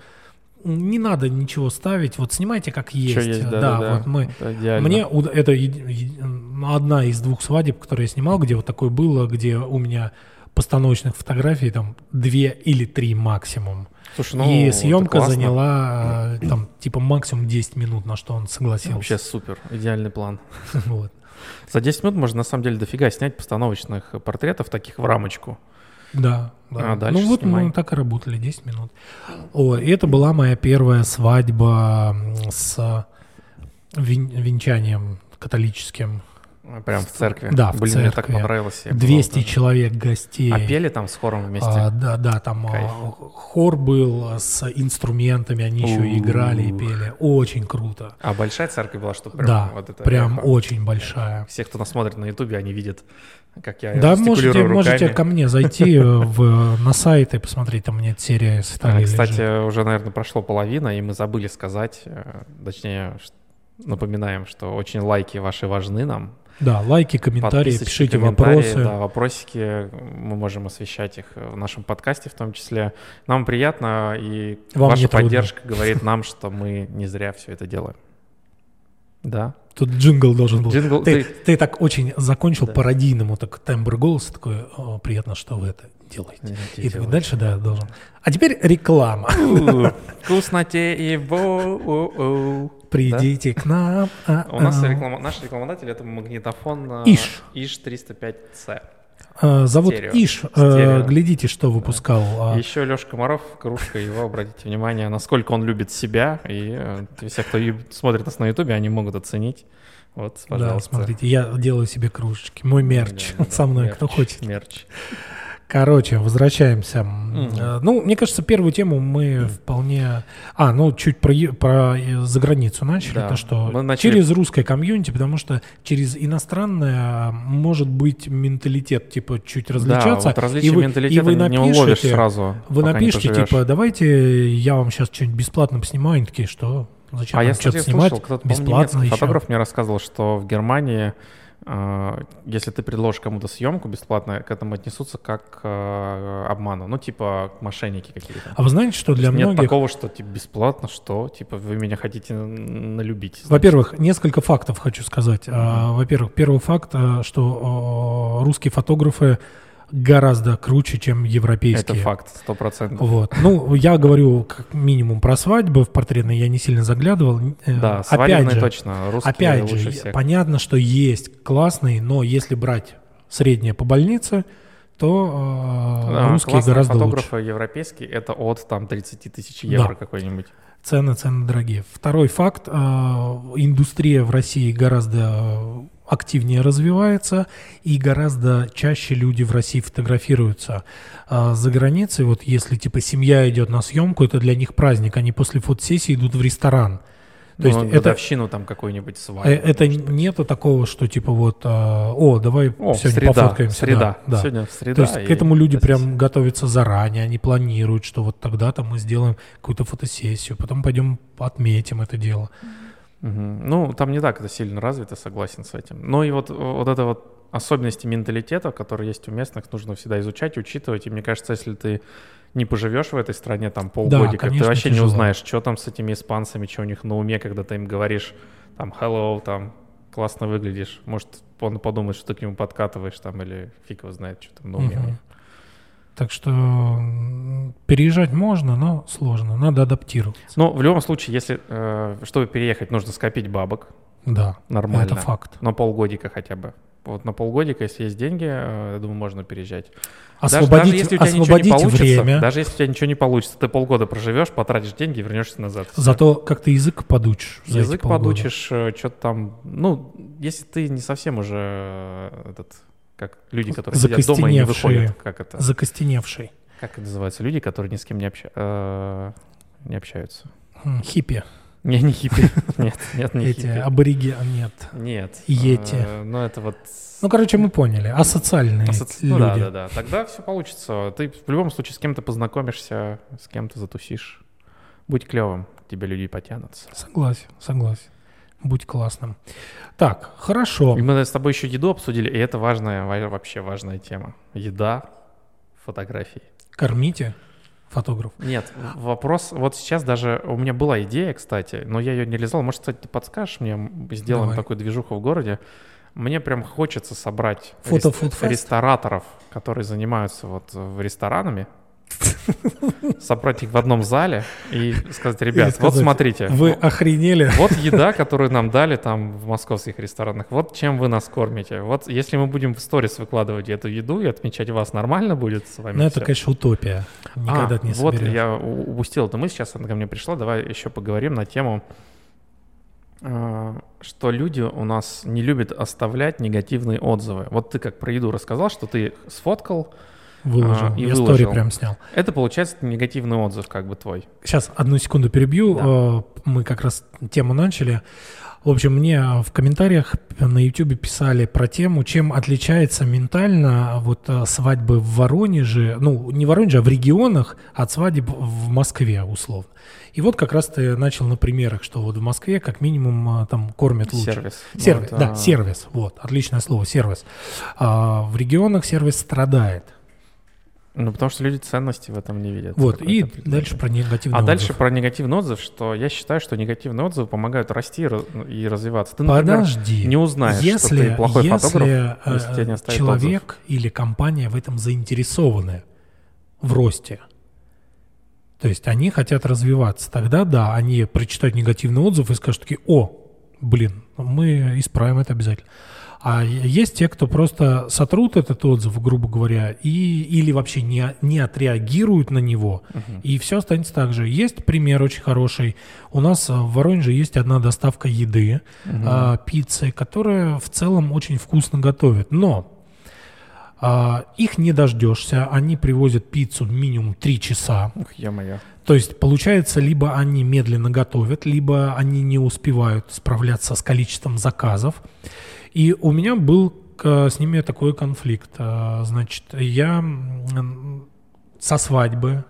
не надо ничего ставить, вот снимайте как есть. Есть, да, да, да, вот мы. Это. Мне это одна из двух свадеб, которые я снимал, где вот такое было, где у меня постановочных фотографий там две или три максимум. Слушай, ну, и съемка заняла э, там типа максимум 10 минут, на что он согласился. Вообще супер, идеальный план. Вот. За 10 минут можно на самом деле дофига снять постановочных портретов таких в рамочку. Да, да. А дальше ну вот снимай. мы так и работали, 10 минут. О, и это была моя первая свадьба с вен- венчанием католическим. Прям в церкви. Да, в Блин, мне так церкви. понравилось. я был 200 тоже. человек гостей. А пели там с хором вместе? А, да, да, там а, Кайф. хор был с инструментами, они еще и играли и пели. Очень круто. А большая церковь была, что прям да, вот это прям эхо? очень большая. Все, кто нас смотрит на ютубе, они видят, как я Да, можете, можете ко мне зайти в, на сайт и посмотреть, там нет серия с А, Италией Кстати, уже, наверное, прошло половина, и мы забыли сказать, э, точнее, напоминаем, что очень лайки ваши важны нам. Да, лайки, комментарии, пишите комментарии, вопросы. Да, вопросики, мы можем освещать их в нашем подкасте в том числе. Нам приятно, и Вам ваша трудно. поддержка говорит нам, что мы не зря все это делаем. Да. Тут джингл должен был. Джингл, ты, ты- ты так очень закончил Да. пародийному, так тембр голоса такой, «О, приятно, что вы это делаете. И такой делайте. дальше, да, должен. А теперь реклама. У, Придите к нам. а, У нас а. реклама- наш рекламодатель это магнитофон а, Иш. Иш 305C. А, Зовут Стерео. Иш. Стерео. А, Глядите, что выпускал. а, Еще Леша Комаров, кружка его, обратите внимание, насколько он любит себя. И э, все, кто смотрит нас на Ютубе, они могут оценить. Вот, Да, пожалуйста. смотрите, я делаю себе кружечки. Мой мерч Да, да, да, со мной, мерч, кто хочет. Мерч. Короче, возвращаемся. Э, Ну, мне кажется, первую тему мы вполне... А, ну, чуть про, про э, заграницу начали. Да, То, что мы начали- через русское комьюнити, потому что через иностранное может быть менталитет, типа, чуть различаться. Да, вот различия и вы, менталитета и вы не уловишь сразу. Вы напишите, типа, давайте я вам сейчас что-нибудь бесплатно поснимаю. Они такие, что? Зачем А я, кстати, снимать слышал, кто-то, бесплатно еще? фотограф мне рассказывал, что в Германии, если ты предложишь кому-то съемку бесплатно, к этому отнесутся как к э, обману. Ну, типа, мошенники какие-то. А вы знаете, что для Нет многих... такого, что типа бесплатно, что типа вы меня хотите налюбить. Во-первых, несколько фактов хочу сказать. А, Во-первых, первый факт, а, что а, русские фотографы гораздо круче, чем европейские. это факт, сто процентов. Вот. Ну, я говорю как минимум про свадьбы. В портретные я не сильно заглядывал. Э, Да, Опять же, точно, русские опять лучше же, всех. понятно, что есть классные, но если брать среднее по больнице, то э, Да, русские гораздо лучше. фотографы европейские, это от там 30 тысяч евро Да. какой-нибудь. Цены, цены дорогие. Второй факт. э, Индустрия в России гораздо активнее развивается, и гораздо чаще люди в России фотографируются. А За границей, вот если типа семья идет на съемку, это для них праздник, они после фотосессии идут в ресторан. То есть ну, это, годовщину там какой-нибудь свадьбы. э, это нету такого, что типа вот, а, о, давай О, сегодня среда, пофоткаемся. среда. Да, да. Сегодня среда. То есть и к этому люди фотосессия. прям готовятся заранее, они планируют, что вот тогда-то мы сделаем какую-то фотосессию, потом пойдем отметим это дело. Ну, там не так это сильно развито, согласен с этим. Ну и вот, вот это вот особенности менталитета, которые есть у местных, нужно всегда изучать, учитывать. И мне кажется, если ты не поживешь в этой стране там полгодика, конечно, ты вообще тяжело. не узнаешь, что там с этими испанцами, что у них на уме, когда ты им говоришь там hello, там классно выглядишь. Может, он подумает, что ты к нему подкатываешь там или фиг его знает, что там на уме. у Мгм. них. Так что переезжать можно, но сложно, надо адаптироваться. Но в любом случае, если, э, чтобы переехать, нужно скопить бабок Да, нормально. это факт. На полгодика хотя бы. Вот на полгодика, если есть деньги, э, я думаю, можно переезжать. Даже- Освободить, даже, если у тебя ничего не получится, время, даже если у тебя ничего не получится, ты полгода проживешь, потратишь деньги и вернешься назад. Зато как ты язык подучишь. Язык подучишь, что-то там. Ну, если ты не совсем уже э, этот, как люди, которые сидят дома и не выходят, как это, Закостеневший. как это называется, люди, которые ни с кем не, обща- э, не общаются. М, Хиппи. Не, не хиппи. Нет, нет, не Эти хиппи. абориги, нет. Нет. Йети. э, Ну, это вот Ну, короче, мы поняли. Асоциальные Асоци- люди. Ну да, да, да. Тогда все получится. Ты в любом случае с кем-то познакомишься, с кем-то затусишь. Будь клевым, тебе люди потянутся. Согласен, согласен. Будь классным. Так, хорошо. И мы с тобой еще еду обсудили, и это важная, во- вообще важная тема. Еда, фотографии. Кормите фотограф. Нет, вопрос, вот сейчас даже, у меня была идея, кстати, но я ее не реализовал. Может, кстати, ты подскажешь мне, сделаем Давай. такую движуху в городе. Мне прям хочется собрать Фото рес- фудфест? рестораторов, которые занимаются вот в ресторанами, собрать их в одном зале и сказать, ребят, вот сказать, смотрите, Вы охренели? вот еда, которую нам дали там в московских ресторанах, вот чем вы нас кормите. Вот если мы будем в сторис выкладывать эту еду и отмечать вас, нормально будет с вами Ну, это, конечно, утопия. Никогда А, не вот я упустил эту мысль, сейчас она ко мне пришла. Давай еще поговорим на тему, э, что люди у нас не любят оставлять негативные отзывы. Вот ты как про еду рассказал, что ты сфоткал, Выложил. а, и я выложил. стори прям снял. это получается негативный отзыв как бы твой. Сейчас одну секунду перебью. Да. Э, Мы как раз тему начали. В общем, мне в комментариях на YouTube писали про тему, чем отличается ментально вот э, свадьбы в Воронеже, ну, не в Воронеже, а в регионах от свадеб в Москве, условно. И вот как раз ты начал на примерах, что вот в Москве как минимум там кормят лучше. Сервис. Сервис, Вот, да, а, сервис, вот, отличное слово, сервис. А в регионах сервис страдает. Ну, потому что люди ценности в этом не видят. Вот, и дальше про негативный А отзыв. дальше про негативный отзыв, что я считаю, что негативные отзывы помогают расти и раз- и развиваться. Ты, например, Подожди. не узнаешь, если, что ты плохой если, фотограф, э, если тебе не человек или компания в этом заинтересованы в росте. То есть они хотят развиваться. Тогда да, они прочитают негативный отзыв и скажут такие, о, блин, мы исправим это обязательно. А есть те, кто просто сотрут этот отзыв, грубо говоря, и, или вообще не, не отреагируют на него, и все останется так же. Есть пример очень хороший. У нас в Воронеже есть одна доставка еды, а, пиццы, которая в целом очень вкусно готовит. Но а, их не дождешься, они привозят пиццу минимум 3 часа. Ух, ё-моё. То есть получается, либо они медленно готовят, либо они не успевают справляться с количеством заказов. И у меня был к- с ними такой конфликт. А, Значит, я со свадьбы,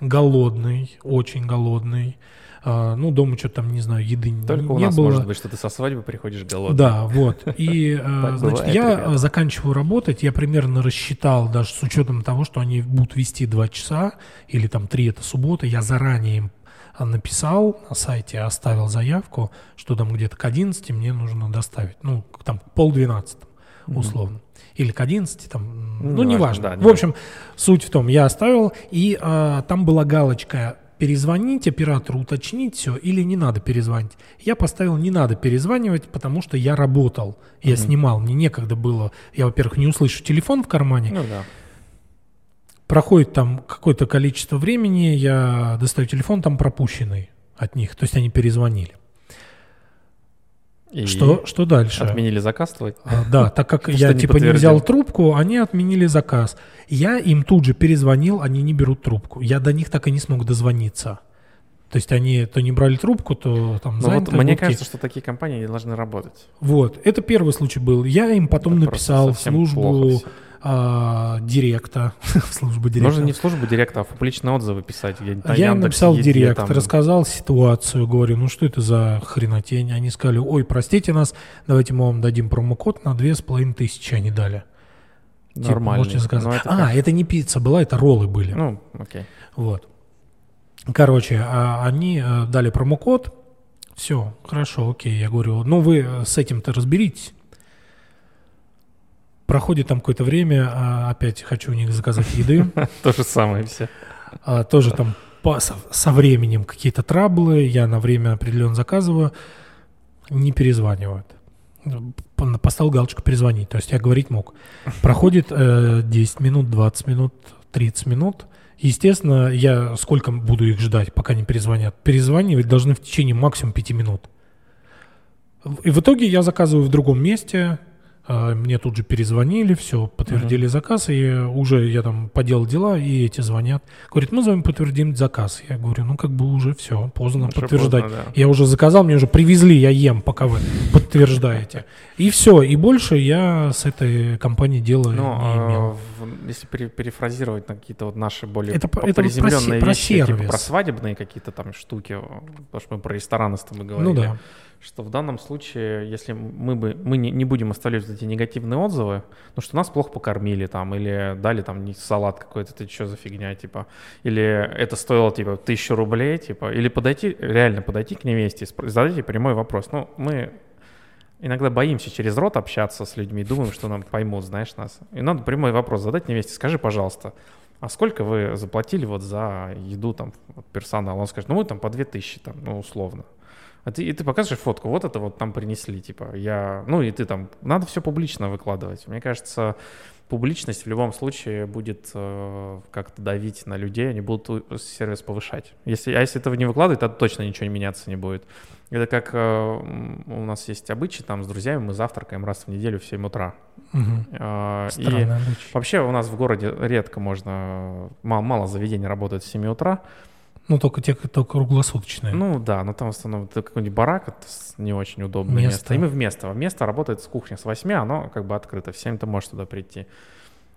голодный, очень голодный. А, Ну, дома что-то там, не знаю, еды не- Только у не нас было. может быть, что ты со свадьбы приходишь голодный. Да, вот. И, э, значит, я э, заканчиваю работать, я примерно рассчитал, даже с учетом того, что они будут вести 2 часа, или там 3 это суббота, я заранее им э, написал на сайте, оставил заявку, что там где-то к 11 мне нужно доставить, ну, там к полдвенадцатому, условно. Или к 11, там, Ну, ну, неважно, да, в общем, суть в том, я оставил, и э, там была галочка перезвонить оператору, уточнить все, или не надо перезвонить. Я поставил не надо перезванивать, потому что я работал, я снимал, мне некогда было. Я, во-первых, не услышу телефон в кармане. Ну да. Проходит там какое-то количество времени, я достаю телефон, там пропущенный от них, то есть они перезвонили. И Что, что дальше? Отменили заказ твой? А, Да, так как я типа не взял трубку, они отменили заказ. Я им тут же перезвонил, они не берут трубку. Я до них так и не смог дозвониться. То есть они то не брали трубку, то там Ну вот мне будки. кажется, что такие компании не должны работать. Вот, это первый случай был. Я им потом Это написал службу а, директа, в службу директа. Нужно не в службу директора, а в публичные отзывы писать. на Я им написал Еде, директ, там. рассказал ситуацию, говорю, ну что это за хренотень? Они сказали, ой, простите нас, давайте мы вам дадим промокод на две с половиной тысячи они дали. Типа, Нормально. можете заказать. Ну, это а, как? это не пицца была, это роллы были. Ну, окей. Вот. Короче, а, они э, дали промокод. Все, хорошо, окей. Я говорю, ну вы э, с этим-то разберитесь. Проходит там какое-то время, а, опять хочу у них заказать еды. То же самое все. А, тоже там со, временем какие-то траблы, я на время определенно заказываю, не перезванивают. Поставил галочку перезвонить, то есть я говорить мог. Проходит э, 10 минут, 20 минут, 30 минут. Естественно, я сколько буду их ждать, пока не перезвонят? Перезванивать должны в течение максимум 5 минут. И в итоге я заказываю в другом месте, мне тут же перезвонили, все, подтвердили заказ, и уже я там поделал дела, и эти звонят. Говорит, мы с вами подтвердим заказ. Я говорю, ну как бы уже все, поздно Уже подтверждать. поздно, да. Я уже заказал, мне уже привезли, я ем, пока вы подтверждаете. И все, и больше я с этой компанией дела Ну, не имел. а, если пере- перефразировать на какие-то вот наши более Это про- это про приземленные про вещи, типа сервис. про свадебные какие-то там штуки, потому что мы про рестораны с тобой говорили. Ну да. Что в данном случае, если мы бы мы не, не будем оставлять эти негативные отзывы, ну что нас плохо покормили там, или дали там не салат какой-то, это что за фигня, типа, или это стоило типа тысячу рублей, типа, или подойти, реально подойти к невесте задать ей прямой вопрос. Ну, мы иногда боимся через рот общаться с людьми, думаем, что нам поймут, знаешь, нас. И надо прямой вопрос задать невесте, скажи, пожалуйста, а сколько вы заплатили вот за еду там вот персонал? Он скажет, ну мы там по 2000 там, ну условно. А ты, и ты показываешь фотку, вот это вот там принесли, типа, я, ну и ты там, надо все публично выкладывать. Мне кажется, публичность в любом случае будет э, как-то давить на людей, они будут сервис повышать. Если, а если этого не выкладывать, то точно ничего не меняться не будет. Это как э, у нас есть обычай, там с друзьями мы завтракаем раз в неделю в 7 утра. Мгм. Э, и обычай. вообще у нас в городе редко можно, мало, мало заведений работает с 7 утра. Ну, только те, кто круглосуточные. Ну да, но там в основном это какой-нибудь барак, это не очень удобное Место. место. И мы в место. Работает с кухни с 8, оно как бы открыто, в 7 ты можешь туда прийти.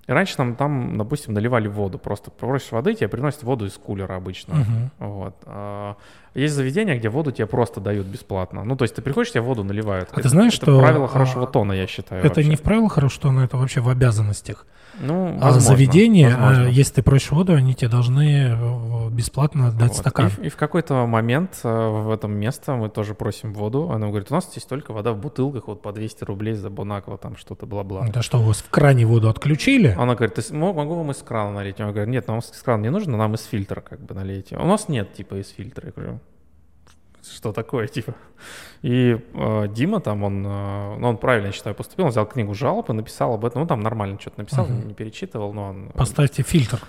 И раньше нам там, допустим, наливали воду. Просто просишь воды, тебе приносят воду из кулера обычно. Мгм. Вот. А, Есть заведения, где воду тебе просто дают бесплатно. Ну, то есть ты приходишь, тебе воду наливают. А ты знаешь, это что, правило а, хорошего тона, я считаю. Это вообще. не в правилах хорошо, но это вообще в обязанностях. Ну, А возможно, заведения, возможно. э, если ты просишь воду, они тебе должны э, бесплатно дать Вот. стакан. И, в- и в какой-то момент э, в этом место мы тоже просим воду. Она говорит, у нас здесь только вода в бутылках, вот по 200 рублей за Бонаква, там что-то бла-бла. Это что, у вас в кране воду отключили? Она говорит, «Ты с- мо- могу вам из крана налить? Он говорит, нет, нам из крана не нужно, нам из фильтра как бы налейте. У нас нет типа из фильтра. Я говорю, что такое, типа? И э, Дима там, он, э, ну, он правильно, я считаю, поступил, он взял книгу жалоб и написал об этом. Ну, там нормально что-то написал, Мгм. не перечитывал, но он... Поставьте фильтр.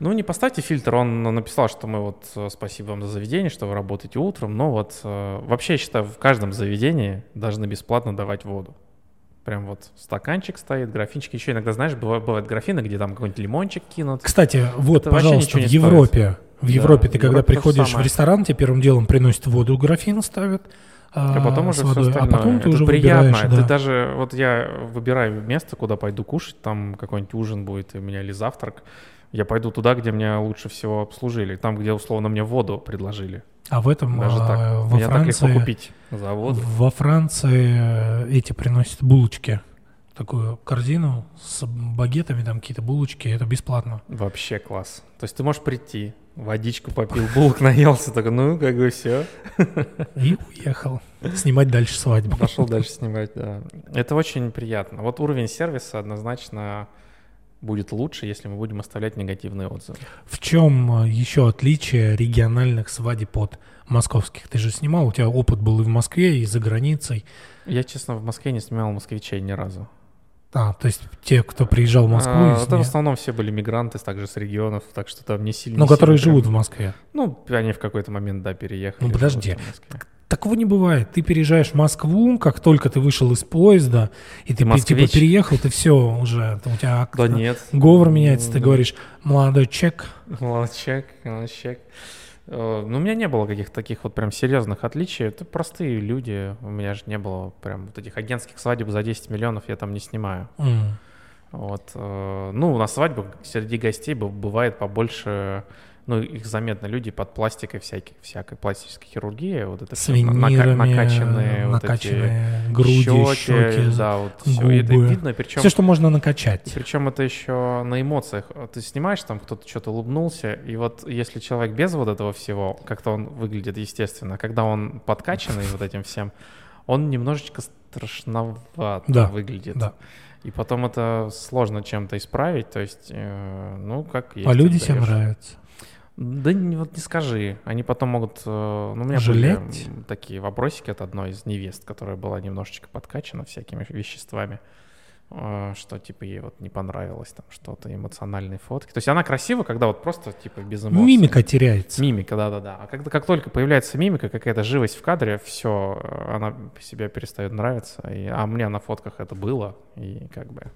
Ну, не поставьте фильтр, он написал, что мы вот, э, спасибо вам за заведение, что вы работаете утром, но вот э, вообще, я считаю, в каждом заведении должны бесплатно давать воду. Прям вот стаканчик стоит, графинчик. Еще иногда, знаешь, бывают, бывают графины, где там какой-нибудь лимончик кинут. Кстати, вот, Это пожалуйста, в стоит. Европе, в Да, Европе в ты когда Европе приходишь в ресторан, тебе первым делом приносят воду, графин ставят, А потом уже с все водой, остальное. а потом ты Это уже приятно. выбираешь, Ты да. даже, вот я выбираю место, куда пойду кушать, там какой-нибудь ужин будет у меня или завтрак. Я пойду туда, где меня лучше всего обслужили, там, где условно мне воду предложили. А в этом Даже а, так. во Меня так легко Франции, купить за воду. во Франции э, эти приносят булочки, такую корзину с багетами, там какие-то булочки, это бесплатно. Вообще класс. То есть ты можешь прийти, водичку попил, булок наелся, такой, ну, как бы все. И уехал снимать дальше свадьбу. Пошел дальше снимать, да. Это очень приятно. Вот уровень сервиса однозначно будет лучше, если мы будем оставлять негативные отзывы. В чем еще отличие региональных свадеб от московских? Ты же снимал, у тебя опыт был и в Москве, и за границей. Я, честно, в Москве не снимал москвичей ни разу. А, то есть те, кто приезжал в Москву, А, и это в сня- основном все были мигранты, также с регионов, так что там не сильно... ну, которые сильно живут прям- в Москве. Ну, они в какой-то момент, да, переехали. Ну, подожди. Такого не бывает. Ты переезжаешь в Москву, как только ты вышел из поезда, и ты, москвич? типа переехал, ты все уже, у тебя Да нет. говор меняется, ты М, говоришь, молодой чек, Молодчак, молодчак. Э, Ну, у меня не было каких-то таких вот прям серьезных отличий. Это простые люди. У меня же не было прям вот этих агентских свадеб за 10 миллионов я там не снимаю. М. Вот. э, Ну, на свадьбах среди гостей бывает побольше, ну, их заметно, люди под пластикой всякой, всякой пластической хирургии, вот это на- нака- винирами, накачанные, вот эти накачанные груди, щеки, щеки, да, вот всё. И это губы. видно, причем все, что можно накачать. причем это еще на эмоциях. Ты снимаешь, там кто-то что-то улыбнулся, и вот если человек без вот этого всего, как-то он выглядит естественно, когда он подкачанный вот этим всем, он немножечко страшновато Да, выглядит. да. И потом это сложно чем-то исправить, то есть, э, ну, как есть. А люди всем нравятся. Да не, вот не скажи. Они потом могут... э, Ну, у меня Жалеть? были такие вопросики от одной из невест, которая была немножечко подкачана всякими веществами, э, что, типа, ей вот не понравилось там что-то, эмоциональные фотки. То есть она красива, когда вот просто, типа, без эмоций. Мимика теряется. Мимика, да-да-да. А когда, как только появляется мимика, какая-то живость в кадре, все, она себе перестает нравиться. И, а мне на фотках это было, и как бы...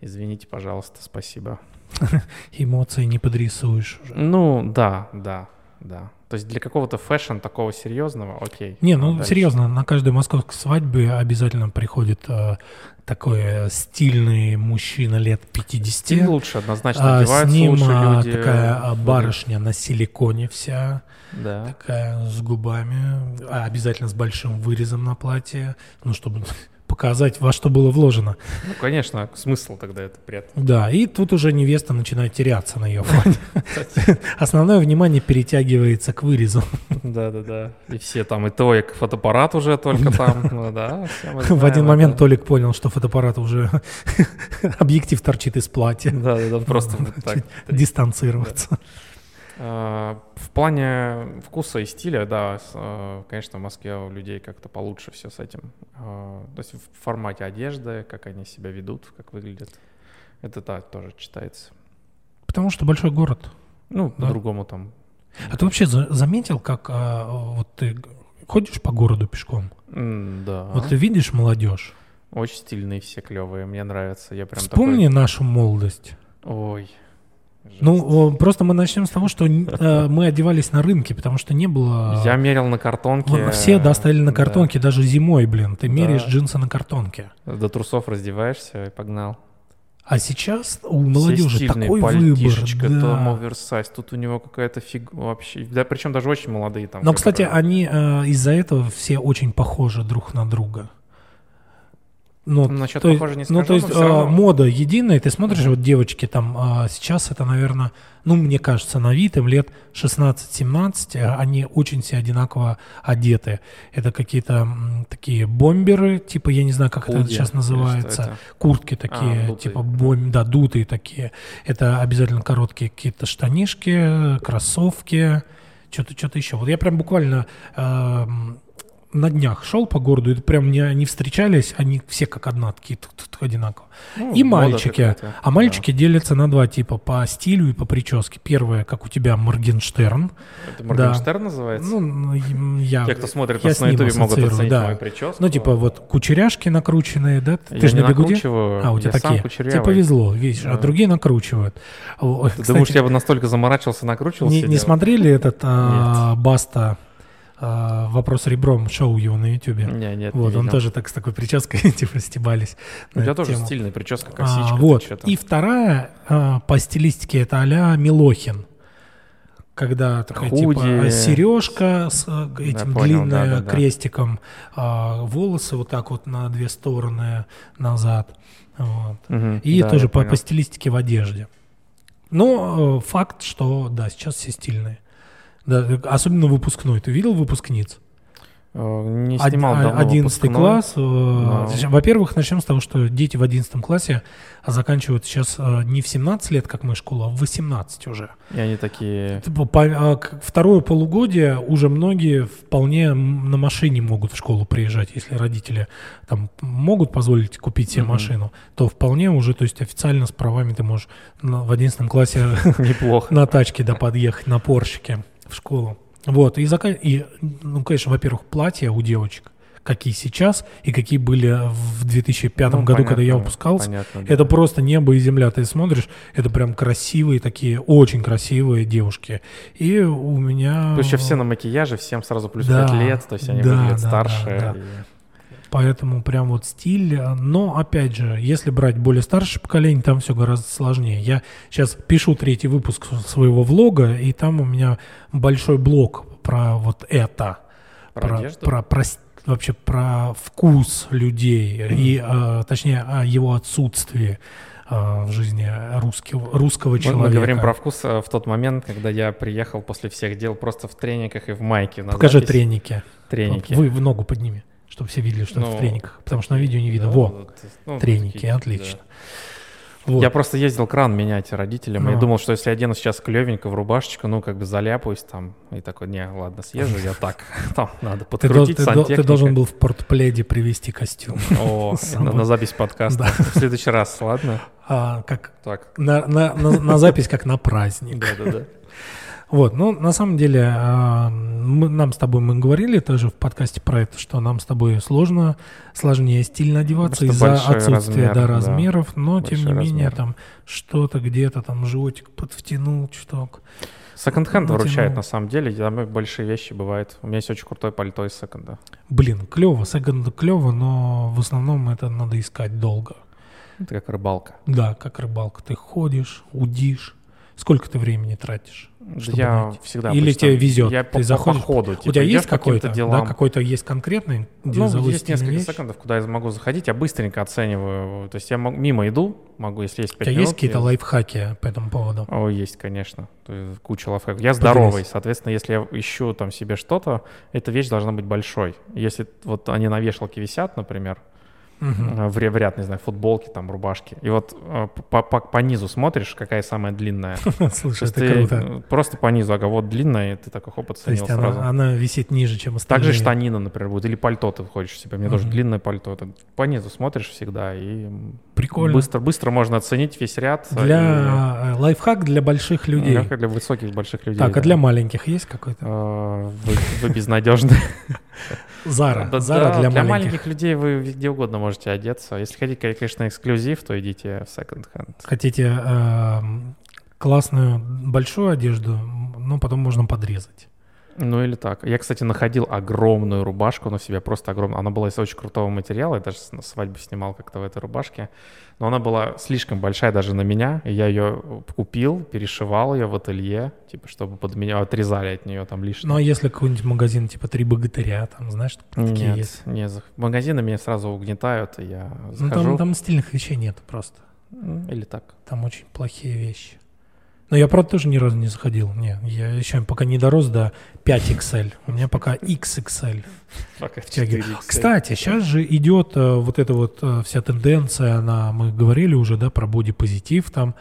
Извините, пожалуйста, спасибо. Эмоции не подрисуешь уже. Ну, да, да, да. То есть для какого-то fashion такого серьезного, окей. Не, ну дальше? серьезно, на каждой московской свадьбе обязательно приходит э, такой э, стильный мужчина лет 50. Стиль лучше однозначно а, с ним лучше люди. такая барышня на силиконе вся, Да. такая с губами, а обязательно с большим вырезом на платье, ну, чтобы показать, во что было вложено. Ну, конечно, смысл тогда это приятно. Да, и тут уже невеста начинает теряться на ее фоне. Основное внимание перетягивается к вырезу. Да-да-да. И все там, и то, и фотоаппарат уже только там. Ну да, В один момент. Толик понял, что фотоаппарат уже объектив торчит из платья. Да-да-да, просто так. Дистанцироваться. А, В плане вкуса и стиля, да, э, конечно, в Москве у людей как-то получше все с этим. А, То есть в формате одежды, как они себя ведут, как выглядят. Это да, тоже читается. Потому что большой город. Ну, Да. по-другому там. А ты вообще за- заметил, как а, вот ты ходишь по городу пешком? Да. Вот ты видишь молодежь. Очень стильные все, клевые. Мне нравится. Я прям Вспомни нашу молодость. такой... Ой. Ну, просто мы начнем с того, что э, мы одевались на рынке, потому что не было... Я мерил на картонке. Все достали на картонке, даже зимой, блин. Ты меряешь джинсы на картонке. До трусов раздеваешься и погнал. А сейчас у молодежи такой выбор. пальтишечко, да. там оверсайз, тут у него какая-то фиг вообще. Да, причем даже очень молодые там. Но, кстати, они э, из-за этого все очень похожи друг на друга. Ну, Насчет то похоже не ну, скажу, то есть а, равно. мода единая, ты смотришь, вот девочки там а, сейчас это, наверное, ну, мне кажется, на вид им лет 16-17, а они очень все одинаково одеты. Это какие-то м, такие бомберы, типа, я не знаю, как это Худи сейчас или называется, это? куртки такие, дутые. типа, бом, да, дутые такие. Это обязательно короткие какие-то штанишки, кроссовки, что-то что-то еще. Вот я прям буквально эм, на днях шел по городу, и прям не, не встречались, они все как одна, такие тут, тут одинаково. Ну, и мальчики. А мальчики делятся на два типа, по стилю и по прическе. Первое, как у тебя, Моргенштерн. да. Это Моргенштерн называется? Ну, ну, я, Те, кто смотрит я нас на ютубе, могут оценить да. мою прическу. Ну, типа вот кучеряшки накрученные, да? Ты Я же не на бегуде? А, у тебя я такие. Тебе повезло, видишь, а Да. другие накручивают. Ты кстати, думаешь, я бы настолько заморачивался, накручивался? не, не смотрели этот а, Баста а, «Вопрос ребром» шоу его на ютубе? Не, нет, Вот, не он видел. тоже так с такой прической, типа, стебались. У тебя тоже тему. стильная прическа, А, косичка. ты вот. И вторая а, по стилистике это а Милохин. Когда такая Худи. типа сережка с а, этим понял, длинная да-да-да. крестиком, а, волосы вот так вот на две стороны назад. Вот. Мгм, И да, тоже по, понял. по стилистике в одежде. Но э, факт, что да, сейчас все стильные. Да, особенно выпускной. Ты видел выпускниц? Э, Не снимал а- давно 11 выпускной. класс. э, Но- Во-первых, начнем с того, что дети в 11 классе заканчивают сейчас э, не в 17 лет, как мы школа, а в 18 уже. И они такие... А, Второе полугодие уже многие вполне на машине могут в школу приезжать, если родители там могут позволить купить себе Мгм. машину, то вполне уже, то есть официально с правами ты можешь в 11 классе Неплохо. на тачке да подъехать, на Поршике в школу. Вот, и, зака- и, ну, конечно, во-первых, платья у девочек, какие сейчас и какие были в 2005 Ну, году, когда я понятно, выпускался. понятно, да. Это просто небо и земля. Ты смотришь, это прям красивые такие, очень красивые девушки. И у меня... Плюс еще все на макияже, всем сразу плюс Да, 5 лет, то есть они да, выглядят да, старше. да, да. и- Поэтому прям вот стиль. Но, опять же, если брать более старшее поколение, там все гораздо сложнее. Я сейчас пишу третий выпуск своего влога, и там у меня большой блок про вот это. Про одежду? про, про с- вообще про вкус людей и, э, точнее, о его отсутствии э, в жизни русского, русского человека. Мы говорим про вкус э, в тот момент, когда я приехал после всех дел просто в трениках и в майке. Покажи запись. треники. Треники. Вы в ногу подними, чтобы все видели, что это Ну, в трениках. Потому что на видео не видно. Да, Во, вот, ну, треники, такие, отлично. да. Вот. Я просто ездил кран менять родителям. и Ну. думал, что если одену сейчас клевенько в рубашечку, ну, как бы заляпаюсь там. И такой, не, ладно, съезжу я так. Там надо подкрутить ты ты должен был в портпледе привезти костюм. О, на, запись подкаста. В следующий раз, ладно? А, как на запись, как на праздник. Да-да-да. Вот, ну, на самом деле, а, мы, нам с тобой, мы говорили тоже в подкасте про это, что нам с тобой сложно, сложнее стильно одеваться из-за отсутствия размер, да, да. размеров, но, тем не менее, размер. там что-то где-то, там, животик подвтянул чуток. Секонд-хенд выручает на самом деле. Там большие вещи бывают. У меня есть очень крутое пальто из секонда. Блин, клево, секонд клево, но в основном это надо искать долго. Это как рыбалка. Да, как рыбалка. Ты ходишь, удишь. Сколько ты времени тратишь? Я найти? всегда Или обычно- тебе везет? Я Ты по, по заходишь- ходу. У типа, тебя идёшь есть по какой-то, делам. да, какой-то есть конкретный, где Ну, есть несколько вещь? секундов, куда я могу заходить. Я быстренько оцениваю. То есть я мимо иду, могу, если есть У 5 тебя минут. есть какие-то я- лайфхаки по этому поводу? О, есть, конечно. Куча лайфхаков. Я здоровый, соответственно, если я ищу там себе что-то, эта вещь должна быть большой. Если вот они на вешалке висят, например, Мгм. э, в, ря- в ряд, не знаю, футболки, там, рубашки, и вот э, по, по- по низу смотришь, какая самая длинная. То Слушай, это круто. просто по низу, ага, вот длинная, и ты такой хоп, То оценил есть сразу. она, она висит ниже, чем остальные. Также штанина, например, будет, или пальто ты хочешь себе. Мне тоже Мгм. длинное пальто. Это по низу смотришь всегда, и Прикольно. быстро, быстро можно оценить весь ряд. Для э, лайфхак для больших и- людей. легко для высоких, больших людей. Так, а да. для маленьких есть какой-то? Вы, вы безнадежны. Зара. Да, Зара да, для, для маленьких. маленьких людей вы где угодно можете одеться. Если хотите, конечно, эксклюзив, то идите в секонд-хенд. Хотите эм, классную большую одежду, но потом можно подрезать. Ну или так. Я, кстати, находил огромную рубашку на себе, просто огромную. Она была из очень крутого материала, я даже на свадьбе снимал как-то в этой рубашке. Но она была слишком большая даже на меня, и я ее купил, перешивал ее в ателье, типа, чтобы под меня отрезали от нее там лишнее. Ну а если какой-нибудь магазин, типа «Три богатыря», там, знаешь, такие нет, есть? нет, магазины меня сразу угнетают, и я Ну захожу. там, там стильных вещей нет просто. Или так. Там очень плохие вещи. Но я, правда, тоже ни разу не заходил. Не, я еще пока не дорос до 5XL. У меня пока XXL. Пока втягиваю. 4X. Кстати, сейчас же идет э, вот эта вот э, вся тенденция, на, мы говорили уже, да, про бодипозитив там.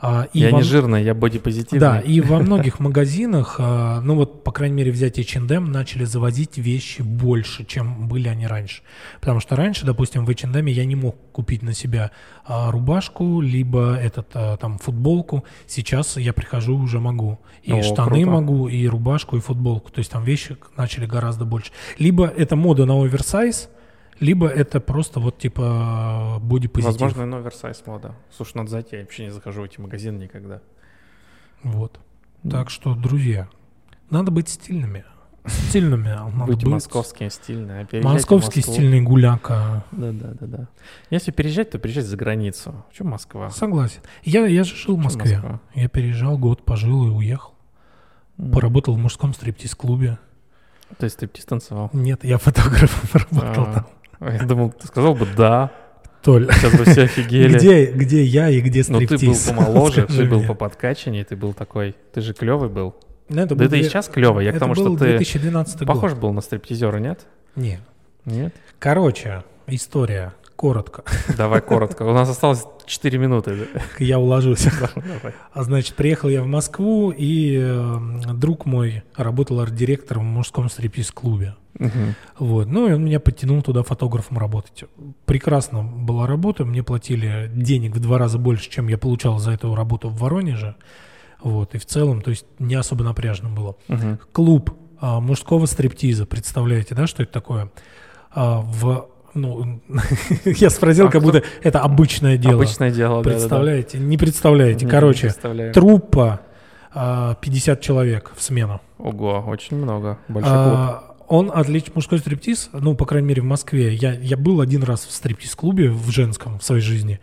А, и Я во не жирный, я бодипозитивный. Да, и во многих магазинах, а, ну вот, по крайней мере, взять H&M, начали завозить вещи больше, чем были они раньше. Потому что раньше, допустим, в H&M я не мог купить на себя а, рубашку, либо этот, там, футболку. Сейчас я прихожу, уже могу. И О, штаны круто. могу, и рубашку, и футболку. То есть там вещи начали гораздо больше. Либо это мода на оверсайз, либо это просто вот типа бодипозитив. Возможно, и оверсайз мода. Слушай, надо зайти, я вообще не захожу в эти магазины никогда. Вот. Так что, друзья, надо быть стильными. Стильными. надо Быть быть. московскими, стильные. а в Московский стильный гуляка. Да, да, да, да. Если переезжать, то переезжать за границу. Чем Москва? Согласен. Я, я же жил в Москве. Москва? Я переезжал, год пожил и уехал. Поработал в мужском стриптиз-клубе. То есть ты танцевал? Нет, я фотографом работал А, там. Я думал, ты сказал бы да. Толь, Сейчас бы все офигели. где, где я и где Ну ты был стриптиз? помоложе, ты был по подкачанней, ты был такой. Ты же клевый был. Ну, это Да был ты и сейчас клевый. Я к это тому, что ты 2012 год. похож был на стриптизера, нет? Нет. Нет? Короче, история. Коротко. Давай коротко. У нас осталось 4 минуты. Я уложусь. А значит, приехал я в Москву, и э, друг мой работал арт-директором в мужском стриптиз-клубе. Вот. Ну, и он меня подтянул туда фотографом работать. Прекрасно была работа, мне платили денег в два раза больше, чем я получал за эту работу в Воронеже. Вот. И в целом, то есть не особо напряжно было. Клуб а, мужского стриптиза, представляете, да, что это такое? А, в ну, я спросил, А как кто- будто это обычное дело. Обычное дело, да, да, да. Представляете? Не представляете. Не Короче, представляю. труппа а, 50 человек в смену. Ого, очень много. Большой клуб. А, Он отличный мужской стриптиз, ну, по крайней мере, в Москве. Я, я был один раз в стриптиз-клубе в женском в своей жизни.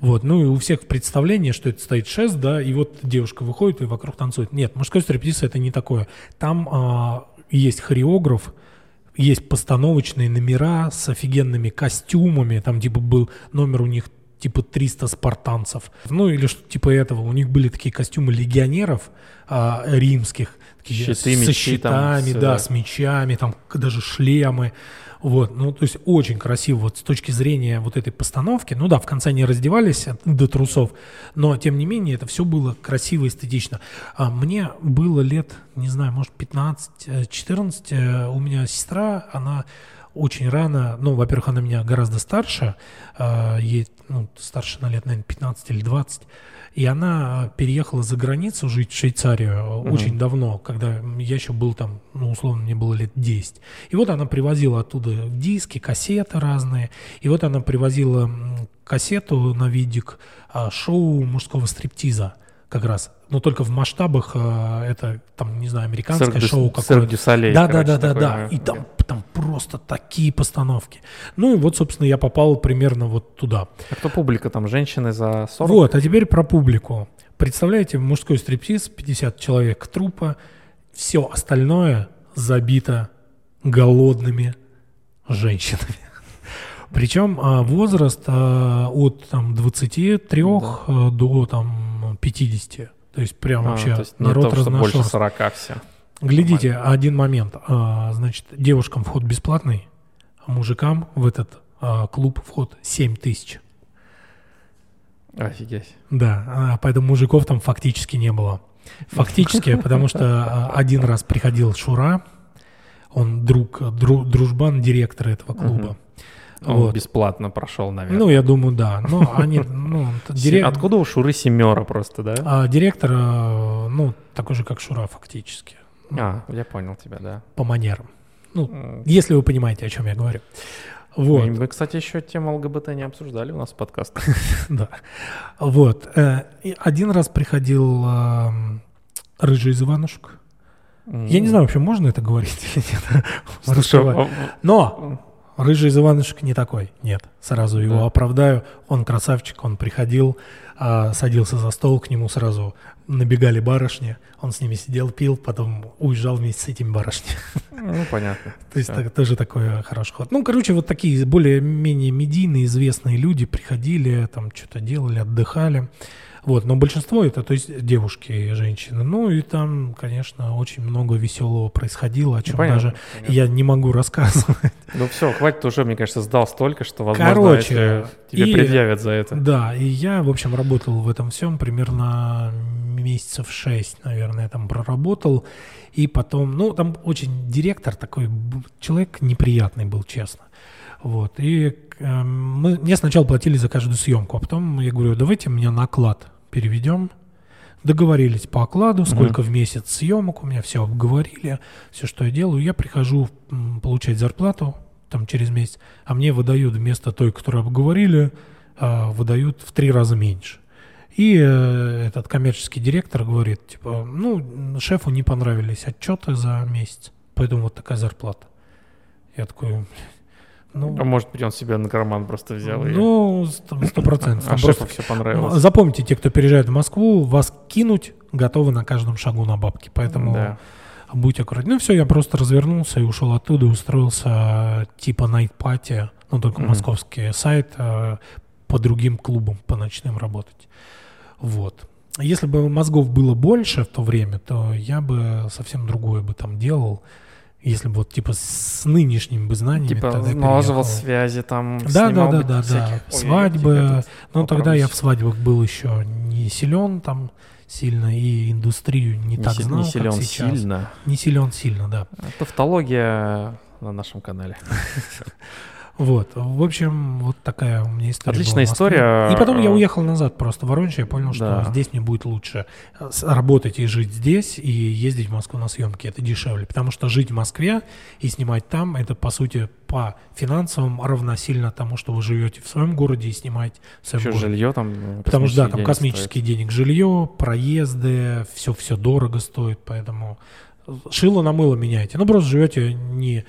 Вот, ну и у всех представление, что это стоит шест, да, и вот девушка выходит и вокруг танцует. Нет, мужской стриптиз это не такое. Там а, есть хореограф, есть постановочные номера с офигенными костюмами. Там типа был номер у них типа 300 спартанцев. Ну или что типа этого. У них были такие костюмы легионеров а, римских. Такие Щиты, со мечи там, щитами, всё, да, да. с мечами, там даже шлемы. Вот, ну, то есть очень красиво вот с точки зрения вот этой постановки. Ну да, в конце они раздевались до трусов, но тем не менее это все было красиво, эстетично. А мне было лет, не знаю, может 15-14, э, у меня сестра, она очень рано, ну, во-первых, она меня гораздо старше, а, ей ну, старше на лет, наверное, 15 или 20, и она переехала за границу жить в Швейцарию Мгм. очень давно, когда я еще был там, ну, условно, мне было лет 10. И вот она привозила оттуда диски, кассеты разные, и вот она привозила кассету на видик а, шоу мужского стриптиза как раз, но только в масштабах а, это, там, не знаю, американское дю- шоу какое-то. Солей, Да, да, короче, да, да, такое, да. И там, там просто такие постановки. Ну и вот, собственно, я попал примерно вот туда. А кто публика там? Женщины за 40? Вот, а теперь про публику. Представляете, мужской стриптиз, 50 человек трупа, все остальное забито голодными женщинами. Причем а, возраст а, от там, 23 а, до там, 50. То есть прям А, вообще то есть народ что больше разношерстный. 40 все. Глядите, один момент. А, значит, девушкам вход бесплатный, а мужикам в этот а, клуб вход 7 тысяч. Офигеть. Да, а, поэтому мужиков там фактически не было. Фактически, потому что один раз приходил Шура, он друг, дру- дружбан директора этого клуба. Он Вот. бесплатно прошел, наверное. Ну, я думаю, да. Но они, ну, т- дире- Откуда у Шуры семера просто, да? а, директор, а, ну, такой же, как Шура, фактически. А, я понял тебя, да. По манерам. Ну, если вы понимаете, о чем я говорю. Вот. Мы, кстати, еще тему ЛГБТ не обсуждали у нас в подкастах. Да. Вот. э, один раз приходил эм, рыжий из Иванушек. Я не знаю, вообще можно это говорить или нет. Раскрывать. а- Но Рыжий из Иванушек не такой. Нет, сразу его Да. оправдаю. Он красавчик, он приходил, а, садился за стол, к нему сразу набегали барышни. Он с ними сидел, пил, потом уезжал вместе с этими барышнями. ну, понятно. То есть так- тоже такой хороший ход. Ну, короче, вот такие более-менее медийные, известные люди приходили, там что-то делали, отдыхали. Вот, но большинство это, то есть девушки и женщины. Ну и там, конечно, очень много веселого происходило, о чем понятно, даже понятно. я не могу рассказывать. Ну все, хватит уже, мне кажется, сдал столько, что, возможно, Короче, тебе и- предъявят за это. Да, и я, в общем, работал в этом всем примерно месяцев шесть, наверное, там проработал. И потом, ну, там очень директор такой, человек неприятный был, честно. Вот, и эм, мы, мне сначала платили за каждую съемку, а потом я говорю, давайте мне на оклад переведем. Договорились по окладу, сколько в месяц съемок, у меня все обговорили, все, что я делаю. Я прихожу получать зарплату там через месяц, а мне выдают вместо той, которую обговорили, а, выдают в три раза меньше. И э, этот коммерческий директор говорит, типа, ну, шефу не понравились отчеты за месяц, поэтому вот такая зарплата. Я такой, ну, А может быть, он себе на карман просто взял ну, сто процентов. а шефу просто- все понравилось. Запомните, те, кто переезжает в Москву, вас кинуть готовы на каждом шагу на бабки, поэтому Да. будьте аккуратны. Ну все, я просто развернулся и ушел оттуда, и устроился типа Night Party, ну только Мгм. московский сайт, э, по другим клубам, по ночным работать. Вот. Если бы мозгов было больше в то время, то я бы совсем другое бы там делал. Если бы вот типа с нынешними бы знаниями Типа тогда налаживал переехал. связи там, Да, да, да, да, да. Свадьбы. этот Но тогда я в свадьбах был еще не силен там сильно и индустрию не, Не так си- знал, не как силен сейчас. сильно. Не силен сильно, да. Тавтология на нашем канале. Вот, в общем, вот такая у меня история. Отличная история. И потом я уехал назад просто в Воронеж, я понял, Да. что здесь мне будет лучше э, работать и жить здесь, и ездить в Москву на съемки, это дешевле. Потому что жить в Москве и снимать там, это, по сути, по финансовым равносильно тому, что вы живете в своем городе и снимаете в своем Еще городе. жилье там. ну, Потому что, да, там денег космические денег, жилье, проезды, все, все дорого стоит, поэтому шило на мыло меняете. Ну, просто живете не,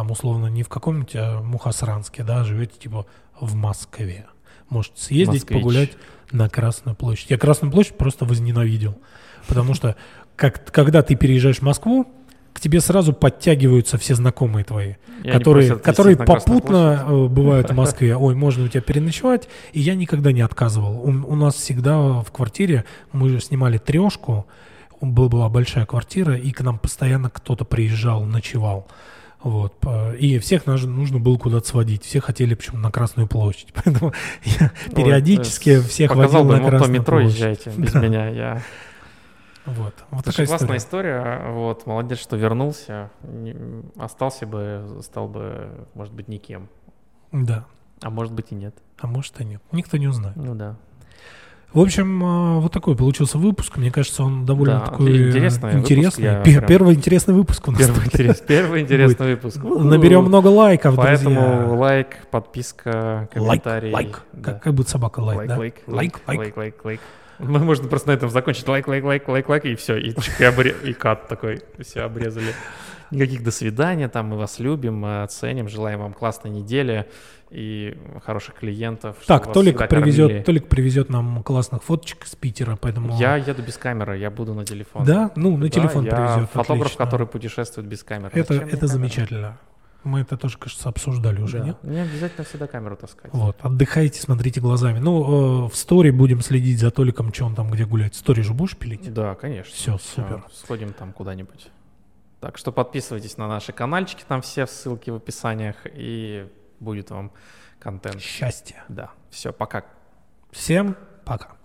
там, условно, не в каком-нибудь а, Мухасранске, да, живете, типа, в Москве. Можете съездить, Москвич. погулять на Красную площадь. Я Красную площадь просто возненавидел, потому что, как, когда ты переезжаешь в Москву, к тебе сразу подтягиваются все знакомые твои они которые, которые попутно э, бывают в Москве. Ой, можно у тебя переночевать? И я никогда не отказывал. У, у нас всегда в квартире, мы же снимали трешку, была большая квартира, и к нам постоянно кто-то приезжал, ночевал. Вот. И всех нужно было куда-то сводить. Все хотели почему на Красную площадь. Поэтому я Ой, периодически э, всех Показал водил бы на Красную метро площадь. езжайте без Да. меня. Я Вот. Вот Слушай, такая классная история. история. Вот, молодец, что вернулся. Остался бы, стал бы, может быть, никем. Да. А может быть и нет. А может и нет. Никто не узнает. Ну да. В общем, а, вот такой получился выпуск. Мне кажется, он довольно Да, такой интересный выпуск, интересный. я Пе- прям- Первый интересный выпуск у нас. Первый, будет. интерес- первый интересный выпуск. Наберем много лайков, Поэтому друзья. лайк, подписка, Лайк, комментарий. лайк. Да. Как, как будто собака лайк, да? лайк, Лайк, лайк. лайк, лайк, лайк. Мы можно просто на этом закончить. Лайк, лайк, лайк, лайк, лайк, и все. И, и, обре- и cut такой. Все обрезали. Никаких до свидания, там мы вас любим, мы оценим, желаем вам классной недели и хороших клиентов. Так, Толик привезет, кормили. Толик привезет нам классных фоточек с Питера, поэтому... Я еду без камеры, я буду на телефон. Да? Ну, на Да, телефон я привезет. фотограф, отлично. который путешествует без камеры. Это, Зачем это замечательно. Мы это тоже, кажется, обсуждали уже, Да. нет? Не обязательно всегда камеру таскать. Вот, отдыхайте, смотрите глазами. Ну, э, в стори будем следить за Толиком, что он там где гуляет. Стори же будешь пилить? Да, конечно. Все, супер. Сходим там куда-нибудь. Так что подписывайтесь на наши каналчики, там все ссылки в описаниях, и будет вам контент. Счастья. Да, все, пока. Всем пока.